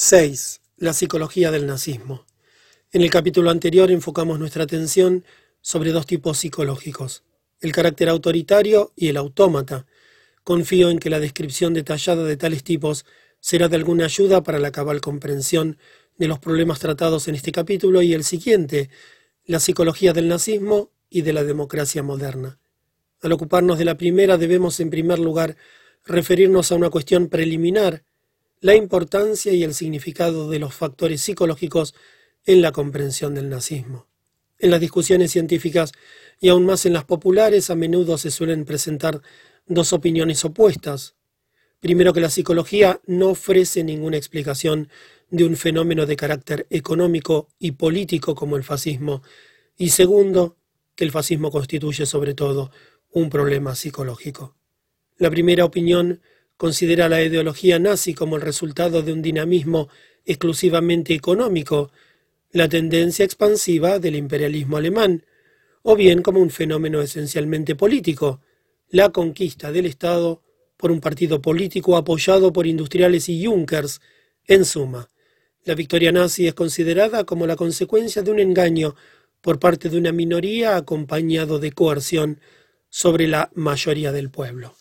6. La psicología del nazismo. En el capítulo anterior enfocamos nuestra atención sobre dos tipos psicológicos, el carácter autoritario y el autómata. Confío en que la descripción detallada de tales tipos será de alguna ayuda para la cabal comprensión de los problemas tratados en este capítulo y el siguiente, la psicología del nazismo y de la democracia moderna. Al ocuparnos de la primera debemos en primer lugar referirnos a una cuestión preliminar la importancia y el significado de los factores psicológicos en la comprensión del nazismo. En las discusiones científicas y aún más en las populares a menudo se suelen presentar dos opiniones opuestas. Primero que la psicología no ofrece ninguna explicación de un fenómeno de carácter económico y político como el fascismo, y segundo, que el fascismo constituye sobre todo un problema psicológico. La primera opinión considera la ideología nazi como el resultado de un dinamismo exclusivamente económico, la tendencia expansiva del imperialismo alemán, o bien como un fenómeno esencialmente político, la conquista del Estado por un partido político apoyado por industriales y Junkers. En suma, la victoria nazi es considerada como la consecuencia de un engaño por parte de una minoría acompañado de coerción sobre la mayoría del pueblo.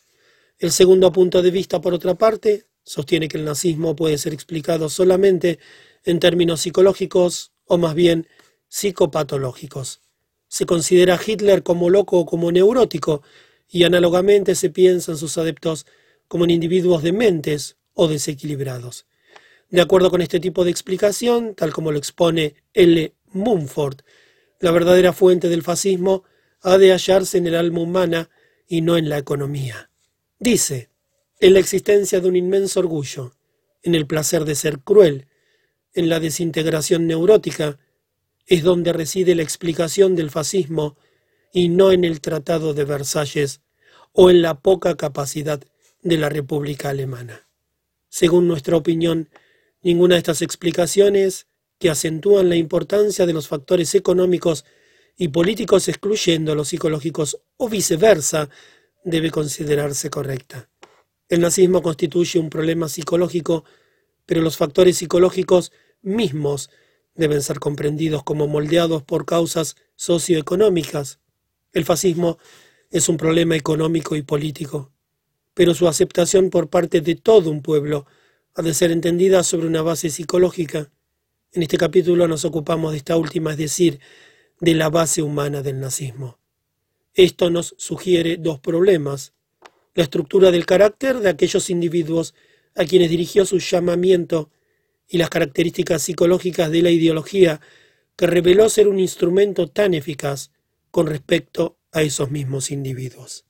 El segundo punto de vista, por otra parte, sostiene que el nazismo puede ser explicado solamente en términos psicológicos o más bien psicopatológicos. Se considera a Hitler como loco o como neurótico y análogamente se piensa en sus adeptos como en individuos dementes o desequilibrados. De acuerdo con este tipo de explicación, tal como lo expone L. Mumford, la verdadera fuente del fascismo ha de hallarse en el alma humana y no en la economía. Dice, en la existencia de un inmenso orgullo, en el placer de ser cruel, en la desintegración neurótica, es donde reside la explicación del fascismo y no en el Tratado de Versalles o en la poca capacidad de la República Alemana. Según nuestra opinión, ninguna de estas explicaciones, que acentúan la importancia de los factores económicos y políticos excluyendo los psicológicos o viceversa, debe considerarse correcta. El nazismo constituye un problema psicológico, pero los factores psicológicos mismos deben ser comprendidos como moldeados por causas socioeconómicas. El fascismo es un problema económico y político, pero su aceptación por parte de todo un pueblo ha de ser entendida sobre una base psicológica. En este capítulo nos ocupamos de esta última, es decir, de la base humana del nazismo. Esto nos sugiere dos problemas. La estructura del carácter de aquellos individuos a quienes dirigió su llamamiento y las características psicológicas de la ideología que reveló ser un instrumento tan eficaz con respecto a esos mismos individuos.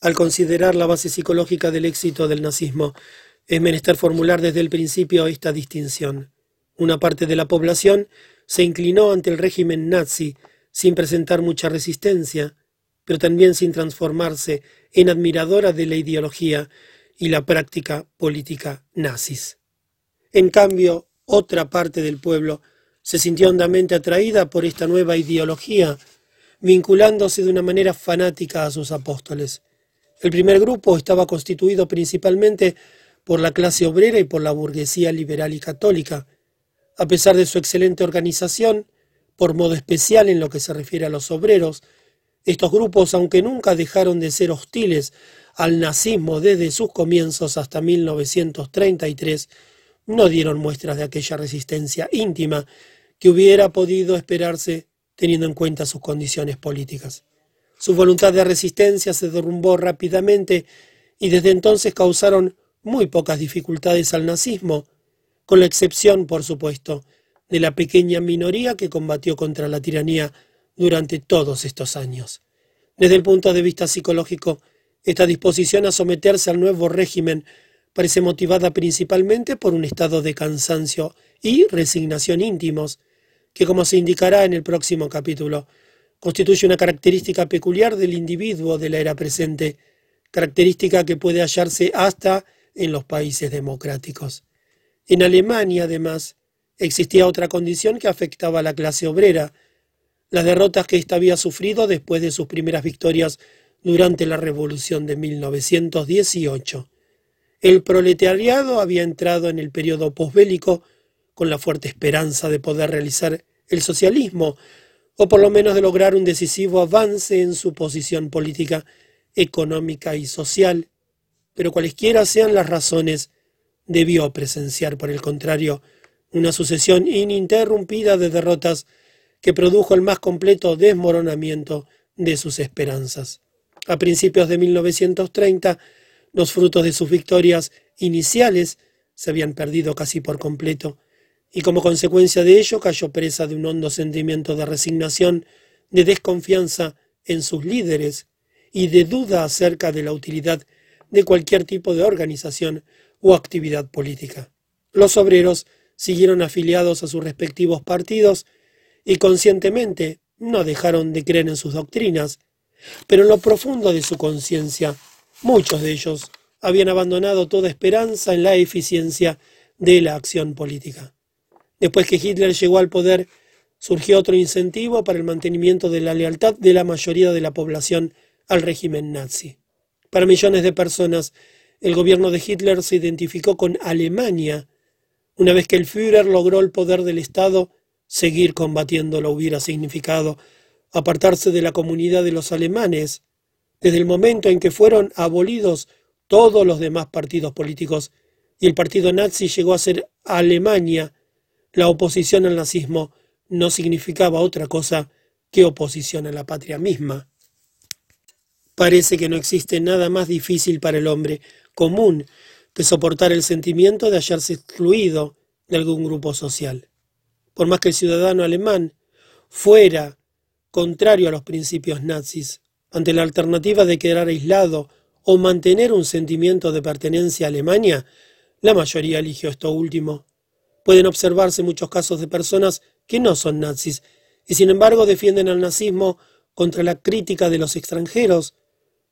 Al considerar la base psicológica del éxito del nazismo, es menester formular desde el principio esta distinción. Una parte de la población se inclinó ante el régimen nazi sin presentar mucha resistencia, pero también sin transformarse en admiradora de la ideología y la práctica política nazis. En cambio, otra parte del pueblo se sintió hondamente atraída por esta nueva ideología, vinculándose de una manera fanática a sus apóstoles. El primer grupo estaba constituido principalmente por la clase obrera y por la burguesía liberal y católica. A pesar de su excelente organización, por modo especial en lo que se refiere a los obreros. Estos grupos, aunque nunca dejaron de ser hostiles al nazismo desde sus comienzos hasta 1933, no dieron muestras de aquella resistencia íntima que hubiera podido esperarse teniendo en cuenta sus condiciones políticas. Su voluntad de resistencia se derrumbó rápidamente y desde entonces causaron muy pocas dificultades al nazismo, con la excepción, por supuesto, de la pequeña minoría que combatió contra la tiranía durante todos estos años. Desde el punto de vista psicológico, esta disposición a someterse al nuevo régimen parece motivada principalmente por un estado de cansancio y resignación íntimos, que como se indicará en el próximo capítulo, constituye una característica peculiar del individuo de la era presente, característica que puede hallarse hasta en los países democráticos. En Alemania, además, Existía otra condición que afectaba a la clase obrera, las derrotas que ésta había sufrido después de sus primeras victorias durante la Revolución de 1918. El proletariado había entrado en el periodo posbélico con la fuerte esperanza de poder realizar el socialismo, o por lo menos de lograr un decisivo avance en su posición política, económica y social, pero cualesquiera sean las razones, debió presenciar, por el contrario, una sucesión ininterrumpida de derrotas que produjo el más completo desmoronamiento de sus esperanzas. A principios de 1930, los frutos de sus victorias iniciales se habían perdido casi por completo, y como consecuencia de ello cayó presa de un hondo sentimiento de resignación, de desconfianza en sus líderes y de duda acerca de la utilidad de cualquier tipo de organización o actividad política. Los obreros siguieron afiliados a sus respectivos partidos y conscientemente no dejaron de creer en sus doctrinas, pero en lo profundo de su conciencia, muchos de ellos habían abandonado toda esperanza en la eficiencia de la acción política. Después que Hitler llegó al poder, surgió otro incentivo para el mantenimiento de la lealtad de la mayoría de la población al régimen nazi. Para millones de personas, el gobierno de Hitler se identificó con Alemania. Una vez que el Führer logró el poder del Estado, seguir combatiéndolo hubiera significado apartarse de la comunidad de los alemanes. Desde el momento en que fueron abolidos todos los demás partidos políticos y el partido nazi llegó a ser Alemania, la oposición al nazismo no significaba otra cosa que oposición a la patria misma. Parece que no existe nada más difícil para el hombre común que soportar el sentimiento de hallarse excluido de algún grupo social. Por más que el ciudadano alemán fuera contrario a los principios nazis, ante la alternativa de quedar aislado o mantener un sentimiento de pertenencia a Alemania, la mayoría eligió esto último. Pueden observarse muchos casos de personas que no son nazis y sin embargo defienden al nazismo contra la crítica de los extranjeros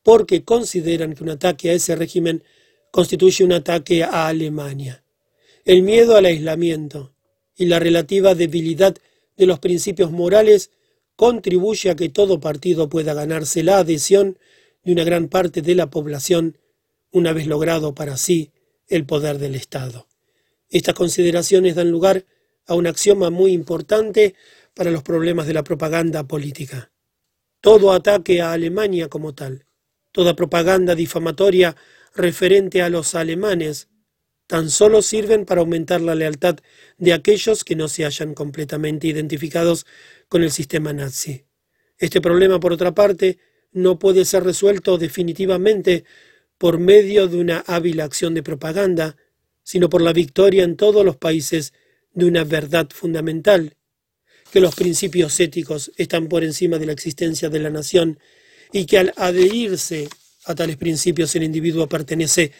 porque consideran que un ataque a ese régimen constituye un ataque a Alemania. El miedo al aislamiento y la relativa debilidad de los principios morales contribuye a que todo partido pueda ganarse la adhesión de una gran parte de la población una vez logrado para sí el poder del Estado. Estas consideraciones dan lugar a un axioma muy importante para los problemas de la propaganda política. Todo ataque a Alemania como tal, toda propaganda difamatoria referente a los alemanes, tan solo sirven para aumentar la lealtad de aquellos que no se hayan completamente identificados con el sistema nazi. Este problema, por otra parte, no puede ser resuelto definitivamente por medio de una hábil acción de propaganda, sino por la victoria en todos los países de una verdad fundamental, que los principios éticos están por encima de la existencia de la nación y que al adherirse a tales principios el individuo pertenece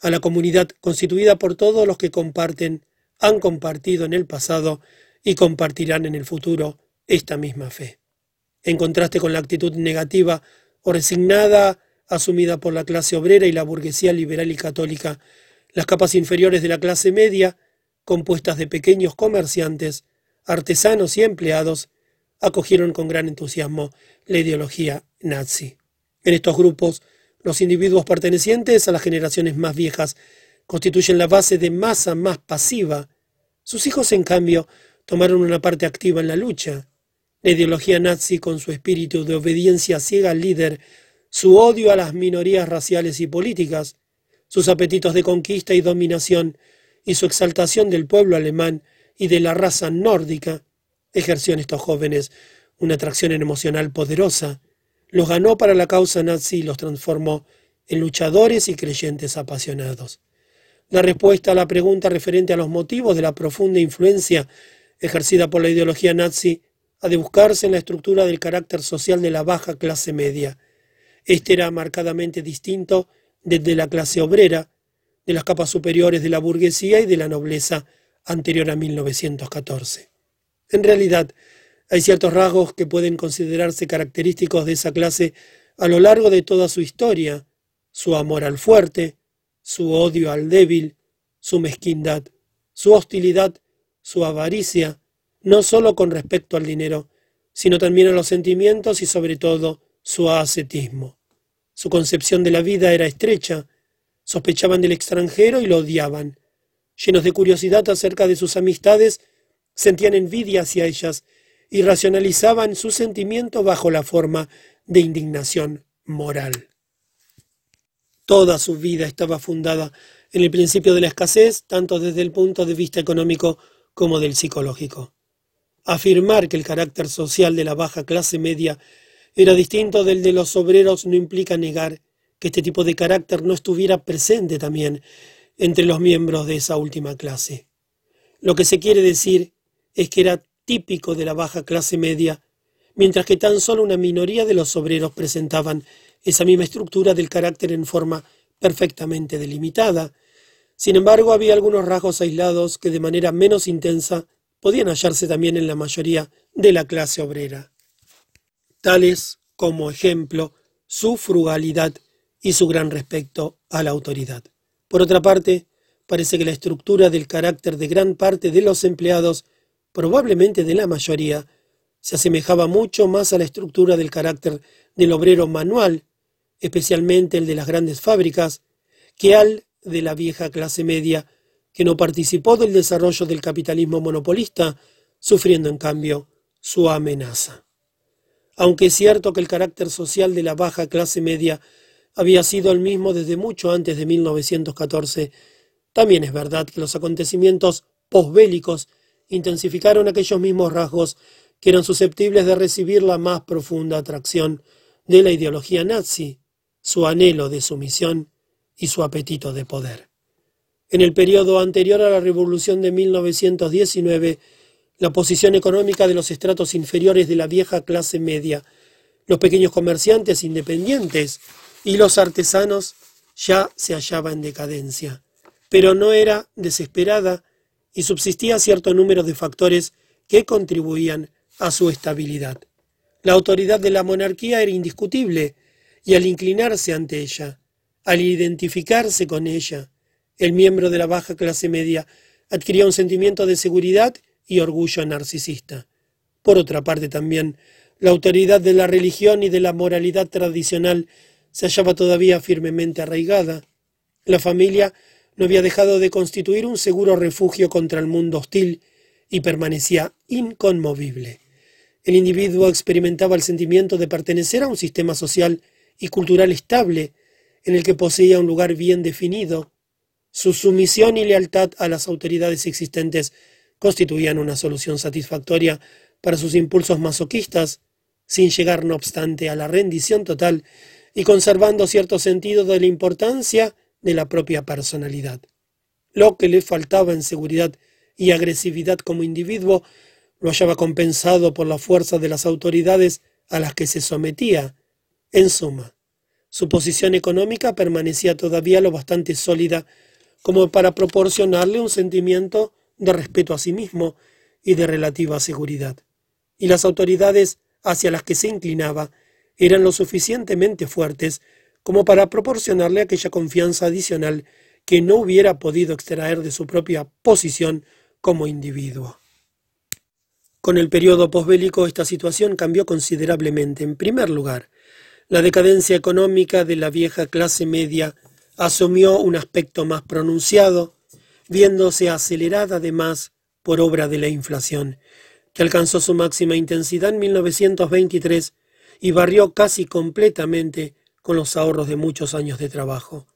a la comunidad constituida por todos los que comparten, han compartido en el pasado y compartirán en el futuro esta misma fe. En contraste con la actitud negativa o resignada asumida por la clase obrera y la burguesía liberal y católica, las capas inferiores de la clase media, compuestas de pequeños comerciantes, artesanos y empleados, acogieron con gran entusiasmo la ideología nazi. En estos grupos, los individuos pertenecientes a las generaciones más viejas constituyen la base de masa más pasiva. Sus hijos, en cambio, tomaron una parte activa en la lucha. La ideología nazi, con su espíritu de obediencia ciega al líder, su odio a las minorías raciales y políticas, sus apetitos de conquista y dominación, y su exaltación del pueblo alemán y de la raza nórdica, ejerció en estos jóvenes una atracción emocional poderosa, los ganó para la causa nazi y los transformó en luchadores y creyentes apasionados. La respuesta a la pregunta referente a los motivos de la profunda influencia ejercida por la ideología nazi ha de buscarse en la estructura del carácter social de la baja clase media. Este era marcadamente distinto desde la clase obrera, de las capas superiores de la burguesía y de la nobleza anterior a 1914. En realidad, hay ciertos rasgos que pueden considerarse característicos de esa clase a lo largo de toda su historia, su amor al fuerte, su odio al débil, su mezquindad, su hostilidad, su avaricia, no sólo con respecto al dinero, sino también a los sentimientos y sobre todo su ascetismo. Su concepción de la vida era estrecha, Sospechaban del extranjero y lo odiaban. Llenos de curiosidad acerca de sus amistades, sentían envidia hacia ellas y racionalizaban su sentimiento bajo la forma de indignación moral. Toda su vida estaba fundada en el principio de la escasez, tanto desde el punto de vista económico como del psicológico. Afirmar que el carácter social de la baja clase media era distinto del de los obreros no implica negar que este tipo de carácter no estuviera presente también entre los miembros de esa última clase. Lo que se quiere decir es que era típico de la baja clase media, mientras que tan solo una minoría de los obreros presentaban esa misma estructura del carácter en forma perfectamente delimitada. Sin embargo, había algunos rasgos aislados que de manera menos intensa podían hallarse también en la mayoría de la clase obrera, tales como ejemplo su frugalidad y su gran respeto a la autoridad. Por otra parte, parece que la estructura del carácter de gran parte de los empleados probablemente de la mayoría, se asemejaba mucho más a la estructura del carácter del obrero manual, especialmente el de las grandes fábricas, que al de la vieja clase media, que no participó del desarrollo del capitalismo monopolista, sufriendo en cambio su amenaza. Aunque es cierto que el carácter social de la baja clase media había sido el mismo desde mucho antes de 1914, también es verdad que los acontecimientos posbélicos intensificaron aquellos mismos rasgos que eran susceptibles de recibir la más profunda atracción de la ideología nazi, su anhelo de sumisión y su apetito de poder. En el periodo anterior a la Revolución de 1919, la posición económica de los estratos inferiores de la vieja clase media, los pequeños comerciantes independientes y los artesanos ya se hallaba en decadencia, pero no era desesperada y subsistía cierto número de factores que contribuían a su estabilidad. La autoridad de la monarquía era indiscutible, y al inclinarse ante ella, al identificarse con ella, el miembro de la baja clase media adquiría un sentimiento de seguridad y orgullo narcisista. Por otra parte también, la autoridad de la religión y de la moralidad tradicional se hallaba todavía firmemente arraigada. La familia no había dejado de constituir un seguro refugio contra el mundo hostil y permanecía inconmovible. El individuo experimentaba el sentimiento de pertenecer a un sistema social y cultural estable, en el que poseía un lugar bien definido. Su sumisión y lealtad a las autoridades existentes constituían una solución satisfactoria para sus impulsos masoquistas, sin llegar no obstante a la rendición total y conservando cierto sentido de la importancia de la propia personalidad. Lo que le faltaba en seguridad y agresividad como individuo lo hallaba compensado por la fuerza de las autoridades a las que se sometía. En suma, su posición económica permanecía todavía lo bastante sólida como para proporcionarle un sentimiento de respeto a sí mismo y de relativa seguridad. Y las autoridades hacia las que se inclinaba eran lo suficientemente fuertes como para proporcionarle aquella confianza adicional que no hubiera podido extraer de su propia posición como individuo. Con el periodo posbélico esta situación cambió considerablemente. En primer lugar, la decadencia económica de la vieja clase media asumió un aspecto más pronunciado, viéndose acelerada además por obra de la inflación, que alcanzó su máxima intensidad en 1923 y barrió casi completamente con los ahorros de muchos años de trabajo.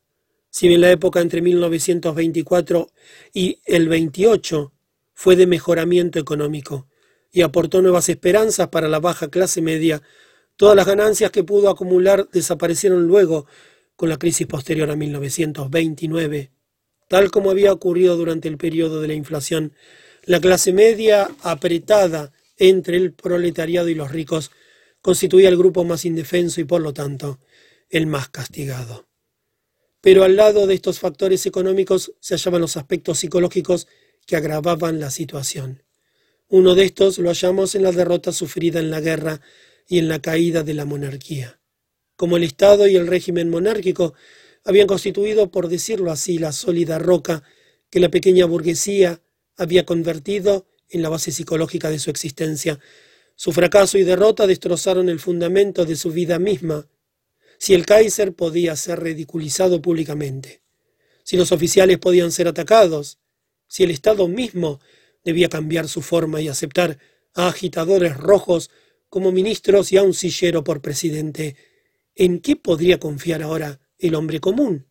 Si bien la época entre 1924 y el 28 fue de mejoramiento económico y aportó nuevas esperanzas para la baja clase media, todas las ganancias que pudo acumular desaparecieron luego con la crisis posterior a 1929. Tal como había ocurrido durante el periodo de la inflación, la clase media apretada entre el proletariado y los ricos constituía el grupo más indefenso y por lo tanto el más castigado. Pero al lado de estos factores económicos se hallaban los aspectos psicológicos que agravaban la situación. Uno de estos lo hallamos en la derrota sufrida en la guerra y en la caída de la monarquía. Como el Estado y el régimen monárquico habían constituido, por decirlo así, la sólida roca que la pequeña burguesía había convertido en la base psicológica de su existencia, su fracaso y derrota destrozaron el fundamento de su vida misma si el Kaiser podía ser ridiculizado públicamente, si los oficiales podían ser atacados, si el Estado mismo debía cambiar su forma y aceptar a agitadores rojos como ministros y a un sillero por presidente, ¿en qué podría confiar ahora el hombre común?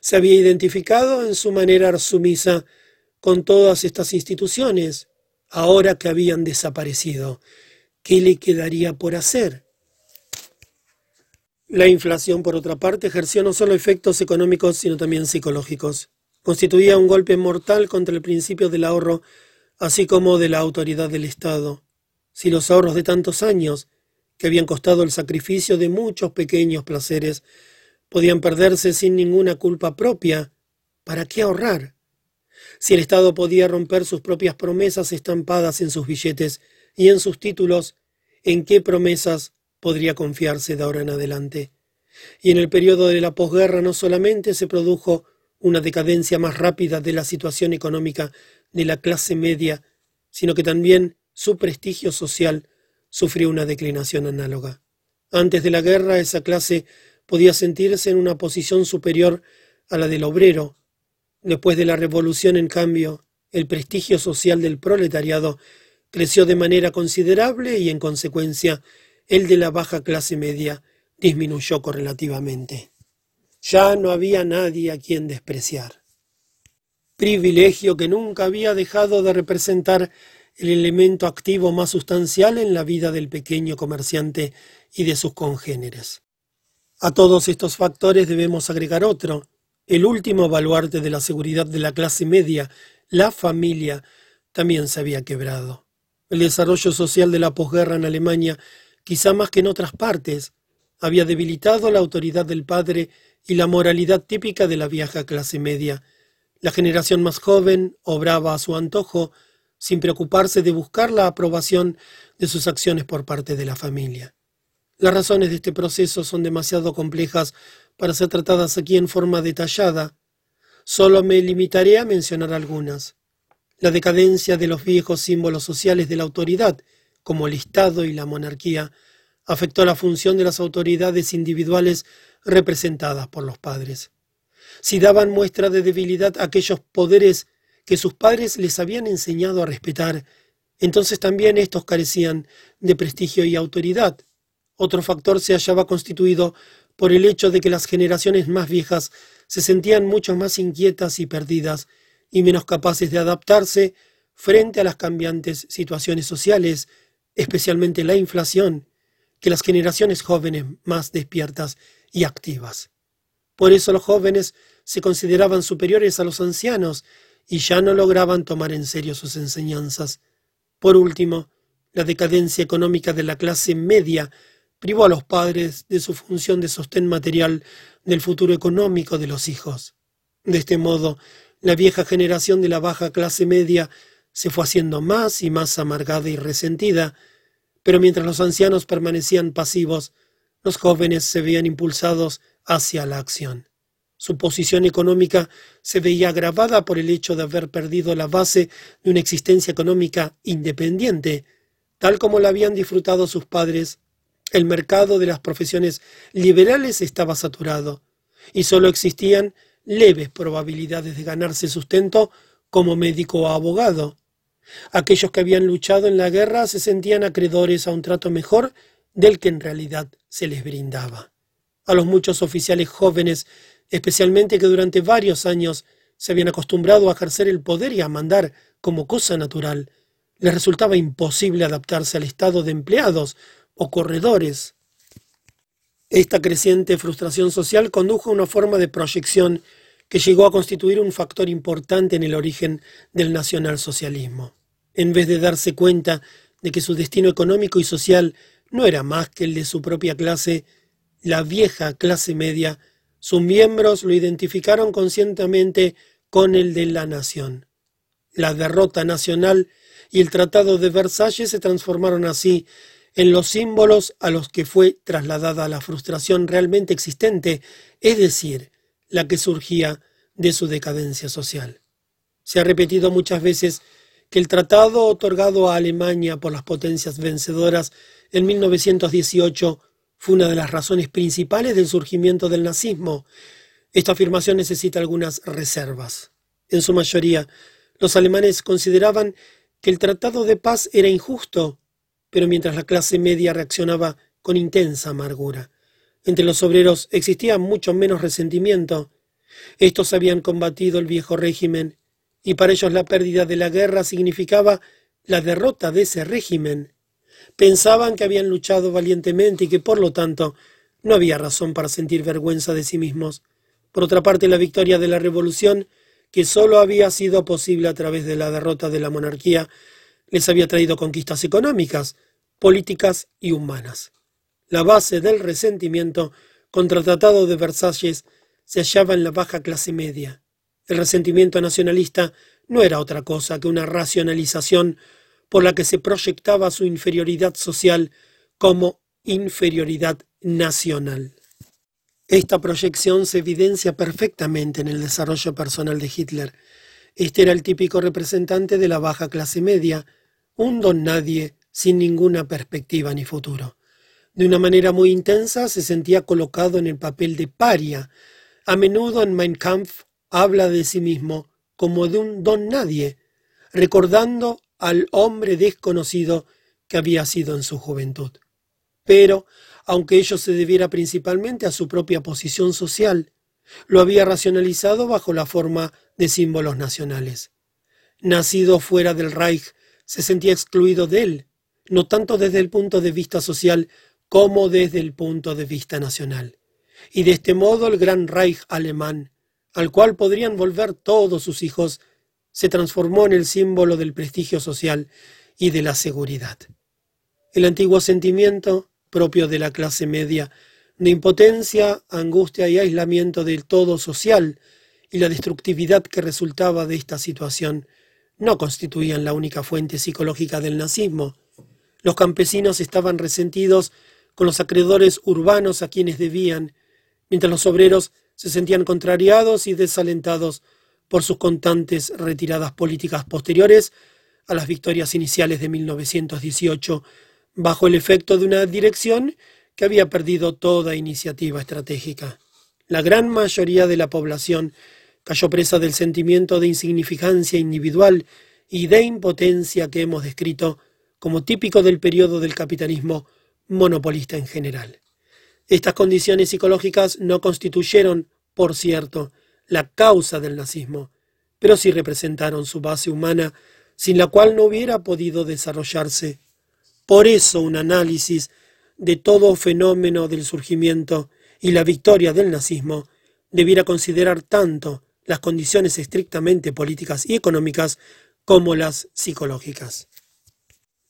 Se había identificado en su manera sumisa con todas estas instituciones, ahora que habían desaparecido. ¿Qué le quedaría por hacer? La inflación, por otra parte, ejerció no solo efectos económicos, sino también psicológicos. Constituía un golpe mortal contra el principio del ahorro, así como de la autoridad del Estado. Si los ahorros de tantos años, que habían costado el sacrificio de muchos pequeños placeres, podían perderse sin ninguna culpa propia, ¿para qué ahorrar? Si el Estado podía romper sus propias promesas estampadas en sus billetes y en sus títulos, ¿en qué promesas podría confiarse de ahora en adelante? Y en el periodo de la posguerra no solamente se produjo una decadencia más rápida de la situación económica de la clase media, sino que también su prestigio social sufrió una declinación análoga. Antes de la guerra esa clase podía sentirse en una posición superior a la del obrero. Después de la revolución, en cambio, el prestigio social del proletariado creció de manera considerable y, en consecuencia, el de la baja clase media disminuyó correlativamente. Ya no había nadie a quien despreciar. Privilegio que nunca había dejado de representar el elemento activo más sustancial en la vida del pequeño comerciante y de sus congéneres. A todos estos factores debemos agregar otro, el último baluarte de la seguridad de la clase media, la familia, también se había quebrado. El desarrollo social de la posguerra en Alemania, quizá más que en otras partes, había debilitado la autoridad del padre y la moralidad típica de la vieja clase media. La generación más joven obraba a su antojo, sin preocuparse de buscar la aprobación de sus acciones por parte de la familia. Las razones de este proceso son demasiado complejas para ser tratadas aquí en forma detallada. Solo me limitaré a mencionar algunas. La decadencia de los viejos símbolos sociales de la autoridad, como el Estado y la monarquía, afectó la función de las autoridades individuales representadas por los padres. Si daban muestra de debilidad aquellos poderes que sus padres les habían enseñado a respetar, entonces también estos carecían de prestigio y autoridad. Otro factor se hallaba constituido por el hecho de que las generaciones más viejas se sentían mucho más inquietas y perdidas y menos capaces de adaptarse frente a las cambiantes situaciones sociales, especialmente la inflación, que las generaciones jóvenes más despiertas y activas. Por eso los jóvenes se consideraban superiores a los ancianos y ya no lograban tomar en serio sus enseñanzas. Por último, la decadencia económica de la clase media privó a los padres de su función de sostén material del futuro económico de los hijos. De este modo, la vieja generación de la baja clase media se fue haciendo más y más amargada y resentida, pero mientras los ancianos permanecían pasivos, los jóvenes se veían impulsados hacia la acción. Su posición económica se veía agravada por el hecho de haber perdido la base de una existencia económica independiente, tal como la habían disfrutado sus padres el mercado de las profesiones liberales estaba saturado y solo existían leves probabilidades de ganarse sustento como médico o abogado. Aquellos que habían luchado en la guerra se sentían acreedores a un trato mejor del que en realidad se les brindaba. A los muchos oficiales jóvenes, especialmente que durante varios años se habían acostumbrado a ejercer el poder y a mandar como cosa natural, les resultaba imposible adaptarse al estado de empleados o corredores. Esta creciente frustración social condujo a una forma de proyección que llegó a constituir un factor importante en el origen del nacionalsocialismo. En vez de darse cuenta de que su destino económico y social no era más que el de su propia clase, la vieja clase media, sus miembros lo identificaron conscientemente con el de la nación. La derrota nacional y el Tratado de Versalles se transformaron así en los símbolos a los que fue trasladada la frustración realmente existente, es decir, la que surgía de su decadencia social. Se ha repetido muchas veces que el tratado otorgado a Alemania por las potencias vencedoras en 1918 fue una de las razones principales del surgimiento del nazismo. Esta afirmación necesita algunas reservas. En su mayoría, los alemanes consideraban que el tratado de paz era injusto, pero mientras la clase media reaccionaba con intensa amargura. Entre los obreros existía mucho menos resentimiento. Estos habían combatido el viejo régimen, y para ellos la pérdida de la guerra significaba la derrota de ese régimen. Pensaban que habían luchado valientemente y que por lo tanto no había razón para sentir vergüenza de sí mismos. Por otra parte, la victoria de la revolución, que sólo había sido posible a través de la derrota de la monarquía, les había traído conquistas económicas, políticas y humanas. La base del resentimiento contra el Tratado de Versalles se hallaba en la baja clase media. El resentimiento nacionalista no era otra cosa que una racionalización por la que se proyectaba su inferioridad social como inferioridad nacional. Esta proyección se evidencia perfectamente en el desarrollo personal de Hitler. Este era el típico representante de la baja clase media, un don nadie sin ninguna perspectiva ni futuro. De una manera muy intensa se sentía colocado en el papel de paria. A menudo en Mein Kampf habla de sí mismo como de un don nadie, recordando al hombre desconocido que había sido en su juventud. Pero, aunque ello se debiera principalmente a su propia posición social, lo había racionalizado bajo la forma de símbolos nacionales. Nacido fuera del Reich, se sentía excluido de él, no tanto desde el punto de vista social como desde el punto de vista nacional. Y de este modo el gran Reich alemán, al cual podrían volver todos sus hijos, se transformó en el símbolo del prestigio social y de la seguridad. El antiguo sentimiento, propio de la clase media, de impotencia, angustia y aislamiento del todo social, y la destructividad que resultaba de esta situación, no constituían la única fuente psicológica del nazismo. Los campesinos estaban resentidos con los acreedores urbanos a quienes debían, mientras los obreros se sentían contrariados y desalentados por sus constantes retiradas políticas posteriores a las victorias iniciales de 1918, bajo el efecto de una dirección que había perdido toda iniciativa estratégica. La gran mayoría de la población cayó presa del sentimiento de insignificancia individual y de impotencia que hemos descrito como típico del periodo del capitalismo monopolista en general. Estas condiciones psicológicas no constituyeron, por cierto, la causa del nazismo, pero sí representaron su base humana sin la cual no hubiera podido desarrollarse. Por eso un análisis de todo fenómeno del surgimiento y la victoria del nazismo debiera considerar tanto las condiciones estrictamente políticas y económicas como las psicológicas.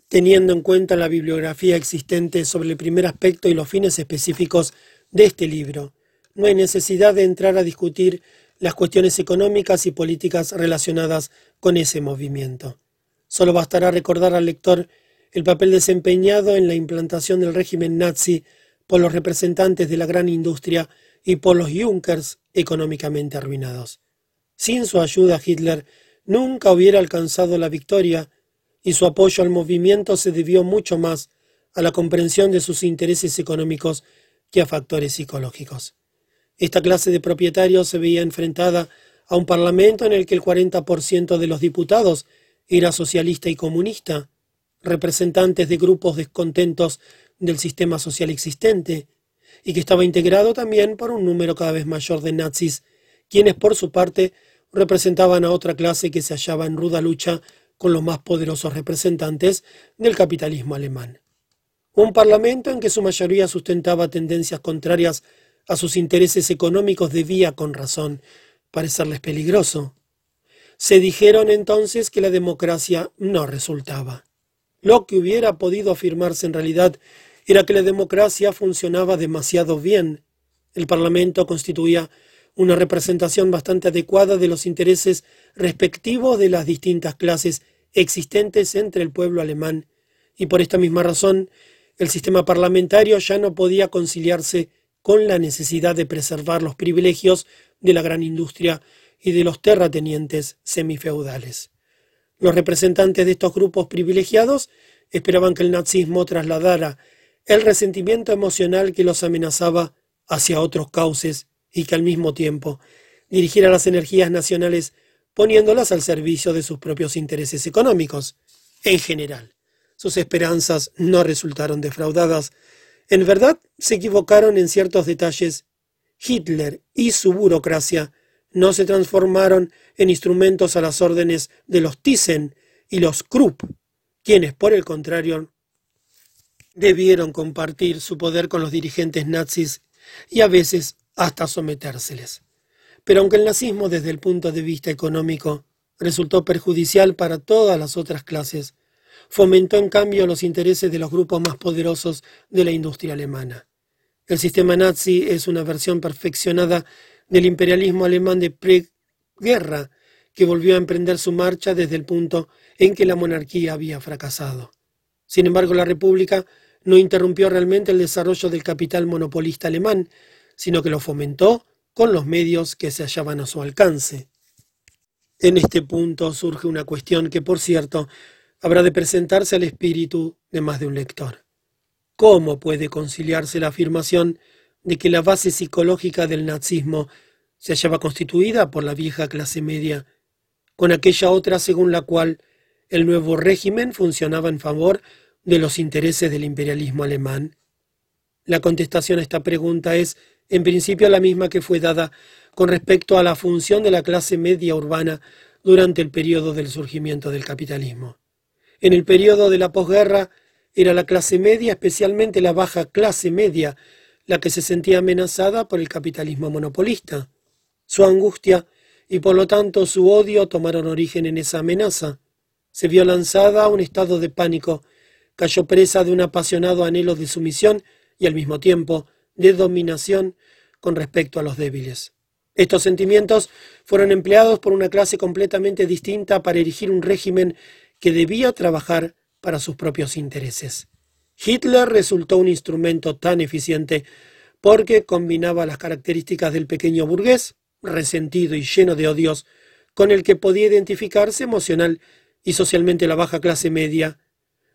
Teniendo en cuenta la bibliografía existente sobre el primer aspecto y los fines específicos de este libro, no hay necesidad de entrar a discutir las cuestiones económicas y políticas relacionadas con ese movimiento. Solo bastará recordar al lector el papel desempeñado en la implantación del régimen nazi por los representantes de la gran industria y por los Junkers económicamente arruinados. Sin su ayuda Hitler nunca hubiera alcanzado la victoria y su apoyo al movimiento se debió mucho más a la comprensión de sus intereses económicos que a factores psicológicos. Esta clase de propietarios se veía enfrentada a un parlamento en el que el 40% de los diputados era socialista y comunista, representantes de grupos descontentos del sistema social existente, y que estaba integrado también por un número cada vez mayor de nazis, quienes por su parte representaban a otra clase que se hallaba en ruda lucha con los más poderosos representantes del capitalismo alemán. Un parlamento en que su mayoría sustentaba tendencias contrarias a sus intereses económicos debía, con razón, parecerles peligroso. Se dijeron entonces que la democracia no resultaba. Lo que hubiera podido afirmarse en realidad era que la democracia funcionaba demasiado bien. El Parlamento constituía una representación bastante adecuada de los intereses respectivos de las distintas clases existentes entre el pueblo alemán, y por esta misma razón el sistema parlamentario ya no podía conciliarse con la necesidad de preservar los privilegios de la gran industria y de los terratenientes semifeudales. Los representantes de estos grupos privilegiados esperaban que el nazismo trasladara el resentimiento emocional que los amenazaba hacia otros cauces y que al mismo tiempo dirigiera las energías nacionales poniéndolas al servicio de sus propios intereses económicos. En general, sus esperanzas no resultaron defraudadas. En verdad, se equivocaron en ciertos detalles. Hitler y su burocracia no se transformaron en instrumentos a las órdenes de los Thyssen y los Krupp, quienes, por el contrario, debieron compartir su poder con los dirigentes nazis y a veces hasta sometérseles. Pero aunque el nazismo desde el punto de vista económico resultó perjudicial para todas las otras clases, fomentó en cambio los intereses de los grupos más poderosos de la industria alemana. El sistema nazi es una versión perfeccionada del imperialismo alemán de preguerra que volvió a emprender su marcha desde el punto en que la monarquía había fracasado. Sin embargo, la República no interrumpió realmente el desarrollo del capital monopolista alemán, sino que lo fomentó con los medios que se hallaban a su alcance. En este punto surge una cuestión que, por cierto, habrá de presentarse al espíritu de más de un lector. ¿Cómo puede conciliarse la afirmación de que la base psicológica del nazismo se hallaba constituida por la vieja clase media, con aquella otra según la cual el nuevo régimen funcionaba en favor de los intereses del imperialismo alemán? La contestación a esta pregunta es en principio la misma que fue dada con respecto a la función de la clase media urbana durante el periodo del surgimiento del capitalismo. En el periodo de la posguerra era la clase media, especialmente la baja clase media, la que se sentía amenazada por el capitalismo monopolista. Su angustia y por lo tanto su odio tomaron origen en esa amenaza. Se vio lanzada a un estado de pánico, cayó presa de un apasionado anhelo de sumisión y al mismo tiempo de dominación con respecto a los débiles. Estos sentimientos fueron empleados por una clase completamente distinta para erigir un régimen que debía trabajar para sus propios intereses. Hitler resultó un instrumento tan eficiente porque combinaba las características del pequeño burgués, resentido y lleno de odios, con el que podía identificarse emocional y socialmente la baja clase media,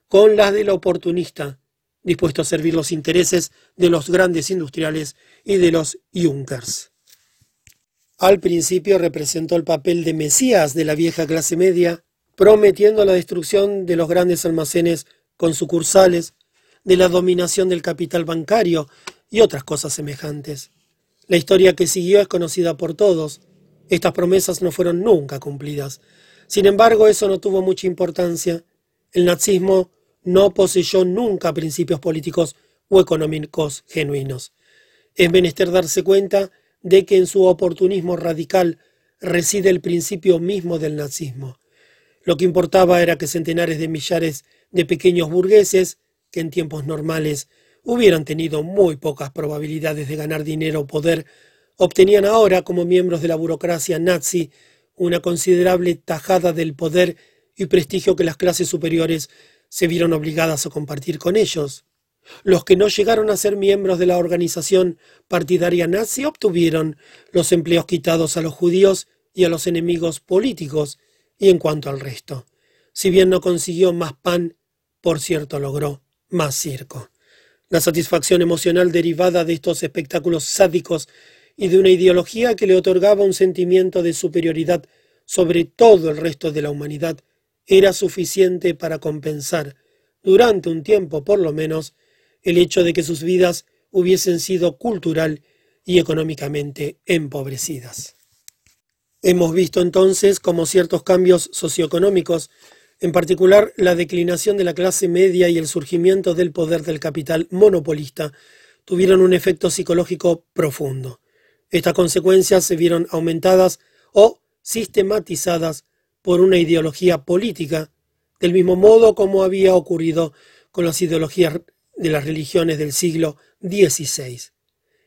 con las del oportunista, dispuesto a servir los intereses de los grandes industriales y de los Junkers. Al principio representó el papel de Mesías de la vieja clase media, prometiendo la destrucción de los grandes almacenes con sucursales, de la dominación del capital bancario y otras cosas semejantes. La historia que siguió es conocida por todos. Estas promesas no fueron nunca cumplidas. Sin embargo, eso no tuvo mucha importancia. El nazismo no poseyó nunca principios políticos o económicos genuinos. Es menester darse cuenta de que en su oportunismo radical reside el principio mismo del nazismo. Lo que importaba era que centenares de millares de pequeños burgueses, que en tiempos normales hubieran tenido muy pocas probabilidades de ganar dinero o poder, obtenían ahora como miembros de la burocracia nazi una considerable tajada del poder y prestigio que las clases superiores se vieron obligadas a compartir con ellos. Los que no llegaron a ser miembros de la organización partidaria nazi obtuvieron los empleos quitados a los judíos y a los enemigos políticos, y en cuanto al resto, si bien no consiguió más pan, por cierto logró más circo. La satisfacción emocional derivada de estos espectáculos sádicos y de una ideología que le otorgaba un sentimiento de superioridad sobre todo el resto de la humanidad era suficiente para compensar, durante un tiempo por lo menos, el hecho de que sus vidas hubiesen sido cultural y económicamente empobrecidas. Hemos visto entonces cómo ciertos cambios socioeconómicos, en particular la declinación de la clase media y el surgimiento del poder del capital monopolista, tuvieron un efecto psicológico profundo. Estas consecuencias se vieron aumentadas o sistematizadas por una ideología política, del mismo modo como había ocurrido con las ideologías de las religiones del siglo XVI.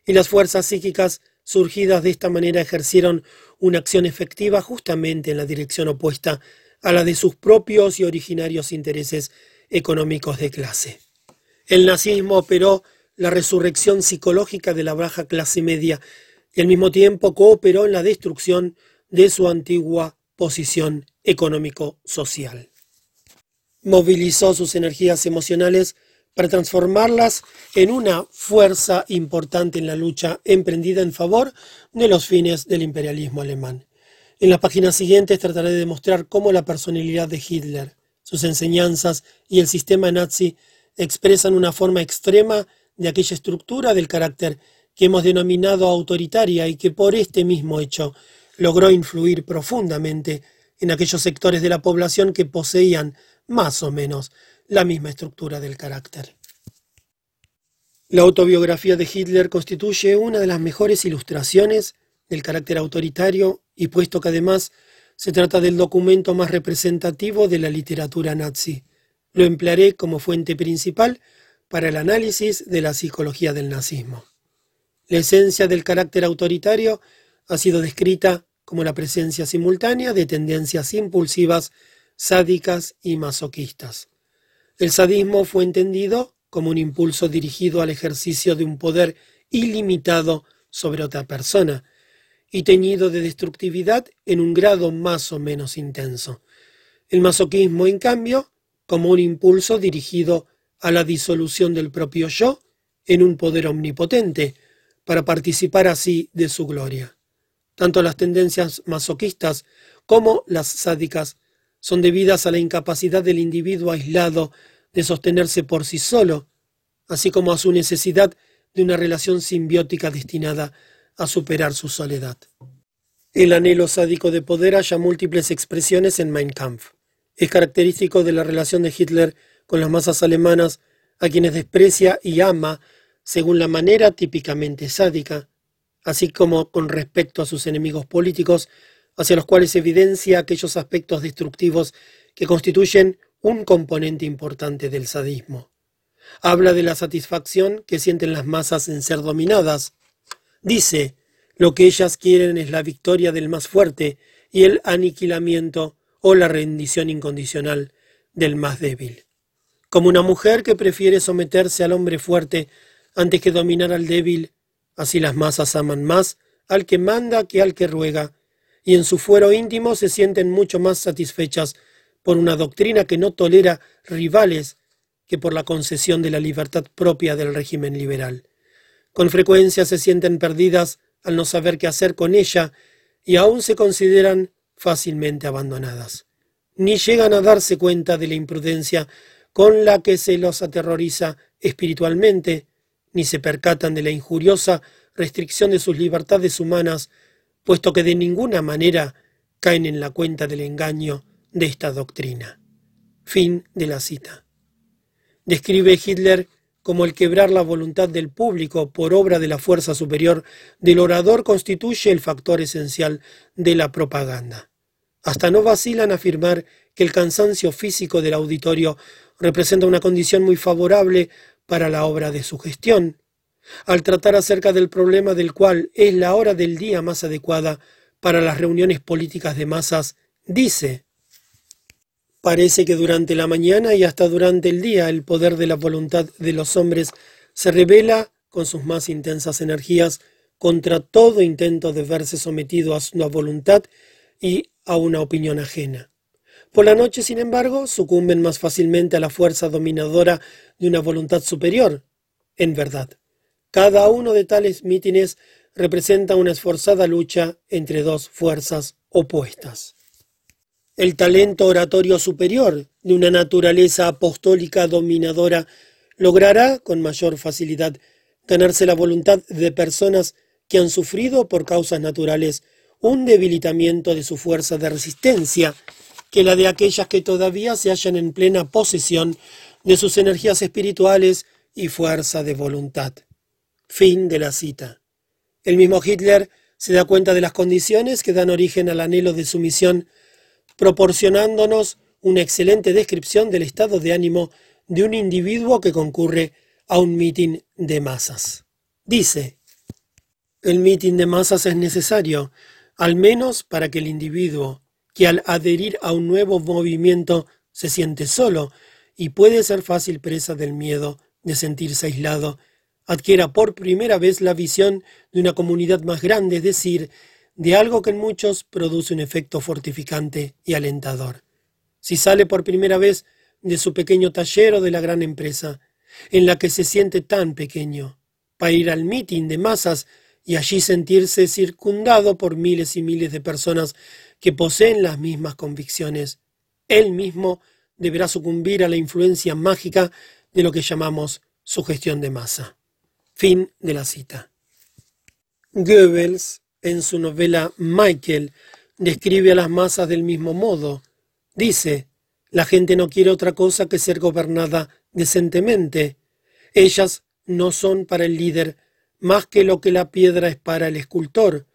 Y las fuerzas psíquicas surgidas de esta manera ejercieron una acción efectiva justamente en la dirección opuesta a la de sus propios y originarios intereses económicos de clase. El nazismo operó la resurrección psicológica de la baja clase media y al mismo tiempo cooperó en la destrucción de su antigua posición económico-social. Movilizó sus energías emocionales para transformarlas en una fuerza importante en la lucha emprendida en favor de los fines del imperialismo alemán. En las páginas siguientes trataré de demostrar cómo la personalidad de Hitler, sus enseñanzas y el sistema nazi expresan una forma extrema de aquella estructura del carácter que hemos denominado autoritaria y que por este mismo hecho logró influir profundamente en aquellos sectores de la población que poseían más o menos la misma estructura del carácter. La autobiografía de Hitler constituye una de las mejores ilustraciones del carácter autoritario y puesto que además se trata del documento más representativo de la literatura nazi, lo emplearé como fuente principal para el análisis de la psicología del nazismo. La esencia del carácter autoritario ha sido descrita como la presencia simultánea de tendencias impulsivas, sádicas y masoquistas. El sadismo fue entendido como un impulso dirigido al ejercicio de un poder ilimitado sobre otra persona y teñido de destructividad en un grado más o menos intenso. El masoquismo, en cambio, como un impulso dirigido a la disolución del propio yo en un poder omnipotente, para participar así de su gloria. Tanto las tendencias masoquistas como las sádicas son debidas a la incapacidad del individuo aislado de sostenerse por sí solo, así como a su necesidad de una relación simbiótica destinada a superar su soledad. El anhelo sádico de poder halla múltiples expresiones en Mein Kampf. Es característico de la relación de Hitler con las masas alemanas, a quienes desprecia y ama según la manera típicamente sádica, así como con respecto a sus enemigos políticos, hacia los cuales evidencia aquellos aspectos destructivos que constituyen un componente importante del sadismo. Habla de la satisfacción que sienten las masas en ser dominadas. Dice, lo que ellas quieren es la victoria del más fuerte y el aniquilamiento o la rendición incondicional del más débil. Como una mujer que prefiere someterse al hombre fuerte antes que dominar al débil, así las masas aman más al que manda que al que ruega, y en su fuero íntimo se sienten mucho más satisfechas por una doctrina que no tolera rivales que por la concesión de la libertad propia del régimen liberal. Con frecuencia se sienten perdidas al no saber qué hacer con ella y aún se consideran fácilmente abandonadas. Ni llegan a darse cuenta de la imprudencia con la que se los aterroriza espiritualmente, ni se percatan de la injuriosa restricción de sus libertades humanas, puesto que de ninguna manera caen en la cuenta del engaño de esta doctrina. Fin de la cita. Describe Hitler como el quebrar la voluntad del público por obra de la fuerza superior del orador constituye el factor esencial de la propaganda. Hasta no vacilan afirmar que el cansancio físico del auditorio representa una condición muy favorable para la obra de su gestión. Al tratar acerca del problema del cual es la hora del día más adecuada para las reuniones políticas de masas, dice Parece que durante la mañana y hasta durante el día el poder de la voluntad de los hombres se revela con sus más intensas energías contra todo intento de verse sometido a su voluntad y a una opinión ajena. Por la noche, sin embargo, sucumben más fácilmente a la fuerza dominadora de una voluntad superior. En verdad, cada uno de tales mítines representa una esforzada lucha entre dos fuerzas opuestas. El talento oratorio superior de una naturaleza apostólica dominadora logrará con mayor facilidad ganarse la voluntad de personas que han sufrido por causas naturales un debilitamiento de su fuerza de resistencia que la de aquellas que todavía se hallan en plena posesión de sus energías espirituales y fuerza de voluntad. Fin de la cita. El mismo Hitler se da cuenta de las condiciones que dan origen al anhelo de sumisión proporcionándonos una excelente descripción del estado de ánimo de un individuo que concurre a un mitin de masas. Dice, el mitin de masas es necesario, al menos para que el individuo, que al adherir a un nuevo movimiento se siente solo y puede ser fácil presa del miedo de sentirse aislado, adquiera por primera vez la visión de una comunidad más grande, es decir, de algo que en muchos produce un efecto fortificante y alentador. Si sale por primera vez de su pequeño taller o de la gran empresa, en la que se siente tan pequeño, para ir al mitin de masas y allí sentirse circundado por miles y miles de personas que poseen las mismas convicciones. Él mismo deberá sucumbir a la influencia mágica de lo que llamamos sugestión de masa. Fin de la cita. Goebbels, en su novela Michael, describe a las masas del mismo modo. Dice, la gente no quiere otra cosa que ser gobernada decentemente. Ellas no son para el líder más que lo que la piedra es para el escultor.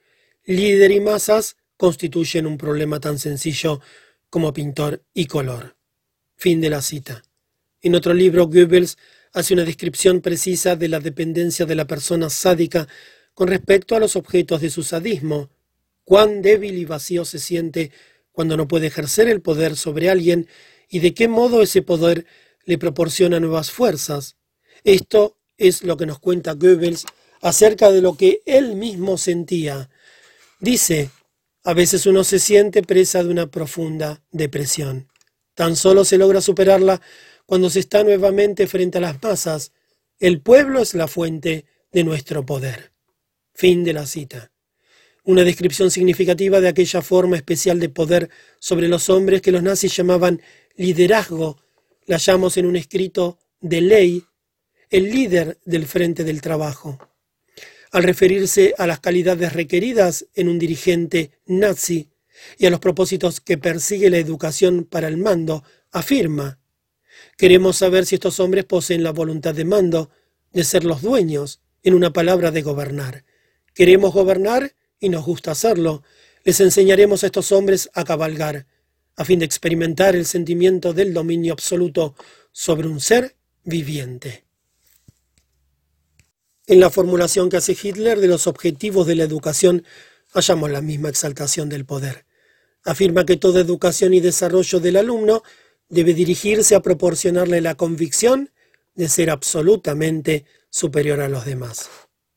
Líder y masas constituyen un problema tan sencillo como pintor y color. Fin de la cita. En otro libro, Goebbels hace una descripción precisa de la dependencia de la persona sádica con respecto a los objetos de su sadismo, cuán débil y vacío se siente cuando no puede ejercer el poder sobre alguien y de qué modo ese poder le proporciona nuevas fuerzas. Esto es lo que nos cuenta Goebbels acerca de lo que él mismo sentía. Dice, a veces uno se siente presa de una profunda depresión. Tan solo se logra superarla cuando se está nuevamente frente a las masas. El pueblo es la fuente de nuestro poder. Fin de la cita. Una descripción significativa de aquella forma especial de poder sobre los hombres que los nazis llamaban liderazgo. La hallamos en un escrito de ley, el líder del frente del trabajo. Al referirse a las calidades requeridas en un dirigente nazi y a los propósitos que persigue la educación para el mando, afirma, queremos saber si estos hombres poseen la voluntad de mando, de ser los dueños, en una palabra de gobernar. Queremos gobernar y nos gusta hacerlo. Les enseñaremos a estos hombres a cabalgar, a fin de experimentar el sentimiento del dominio absoluto sobre un ser viviente. En la formulación que hace Hitler de los objetivos de la educación hallamos la misma exaltación del poder. Afirma que toda educación y desarrollo del alumno debe dirigirse a proporcionarle la convicción de ser absolutamente superior a los demás.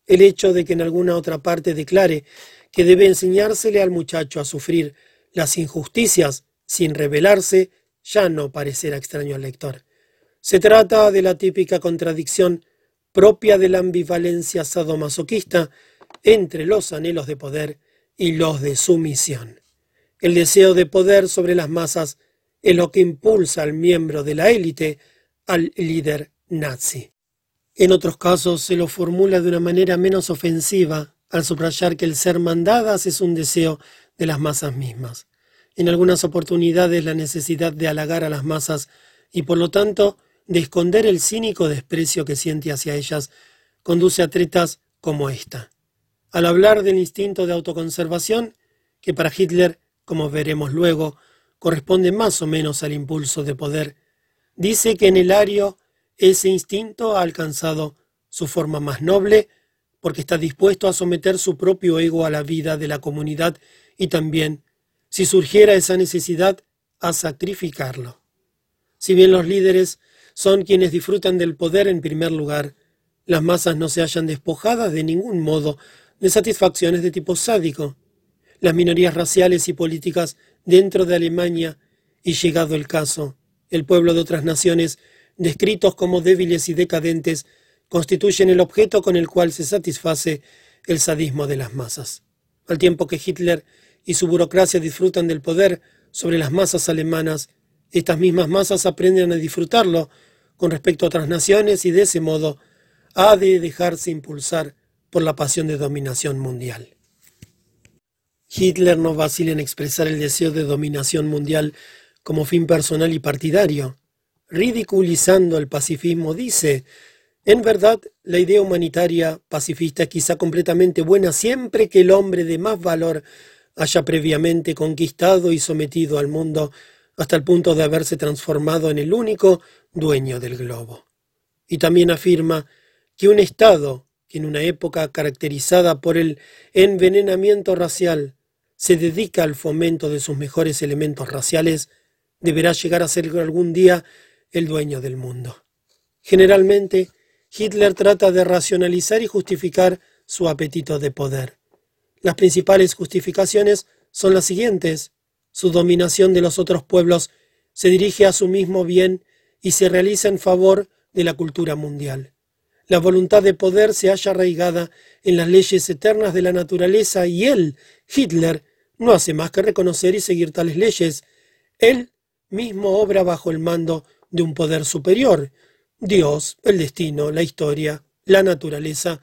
El hecho de que en alguna otra parte declare que debe enseñársele al muchacho a sufrir las injusticias sin rebelarse, ya no parecerá extraño al lector. Se trata de la típica contradicción propia de la ambivalencia sadomasoquista entre los anhelos de poder y los de sumisión. El deseo de poder sobre las masas es lo que impulsa al miembro de la élite al líder nazi. En otros casos se lo formula de una manera menos ofensiva al subrayar que el ser mandadas es un deseo de las masas mismas. En algunas oportunidades la necesidad de halagar a las masas y por lo tanto de esconder el cínico desprecio que siente hacia ellas conduce a tretas como esta. Al hablar del instinto de autoconservación, que para Hitler, como veremos luego, corresponde más o menos al impulso de poder, dice que en el ario ese instinto ha alcanzado su forma más noble porque está dispuesto a someter su propio ego a la vida de la comunidad y también, si surgiera esa necesidad, a sacrificarlo. Si bien los líderes son quienes disfrutan del poder en primer lugar, las masas no se hallan despojadas de ningún modo de satisfacciones de tipo sádico. Las minorías raciales y políticas dentro de Alemania, y llegado el caso, el pueblo de otras naciones descritos como débiles y decadentes, constituyen el objeto con el cual se satisface el sadismo de las masas. Al tiempo que Hitler y su burocracia disfrutan del poder sobre las masas alemanas, estas mismas masas aprenden a disfrutarlo con respecto a otras naciones y de ese modo ha de dejarse impulsar por la pasión de dominación mundial. Hitler no vacila en expresar el deseo de dominación mundial como fin personal y partidario ridiculizando el pacifismo, dice, en verdad, la idea humanitaria pacifista es quizá completamente buena siempre que el hombre de más valor haya previamente conquistado y sometido al mundo hasta el punto de haberse transformado en el único dueño del globo. Y también afirma que un Estado que en una época caracterizada por el envenenamiento racial se dedica al fomento de sus mejores elementos raciales, deberá llegar a ser algún día el dueño del mundo. Generalmente, Hitler trata de racionalizar y justificar su apetito de poder. Las principales justificaciones son las siguientes. Su dominación de los otros pueblos se dirige a su mismo bien y se realiza en favor de la cultura mundial. La voluntad de poder se halla arraigada en las leyes eternas de la naturaleza y él, Hitler, no hace más que reconocer y seguir tales leyes. Él mismo obra bajo el mando de un poder superior, Dios, el destino, la historia, la naturaleza.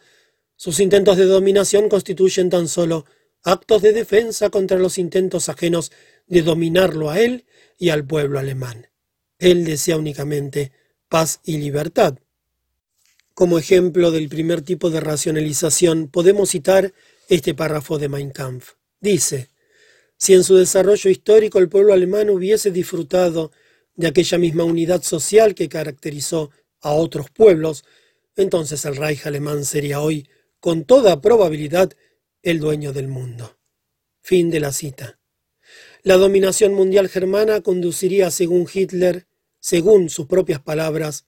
Sus intentos de dominación constituyen tan solo actos de defensa contra los intentos ajenos de dominarlo a él y al pueblo alemán. Él desea únicamente paz y libertad. Como ejemplo del primer tipo de racionalización podemos citar este párrafo de Mein Kampf. Dice, si en su desarrollo histórico el pueblo alemán hubiese disfrutado de aquella misma unidad social que caracterizó a otros pueblos, entonces el Reich alemán sería hoy, con toda probabilidad, el dueño del mundo. Fin de la cita. La dominación mundial germana conduciría, según Hitler, según sus propias palabras,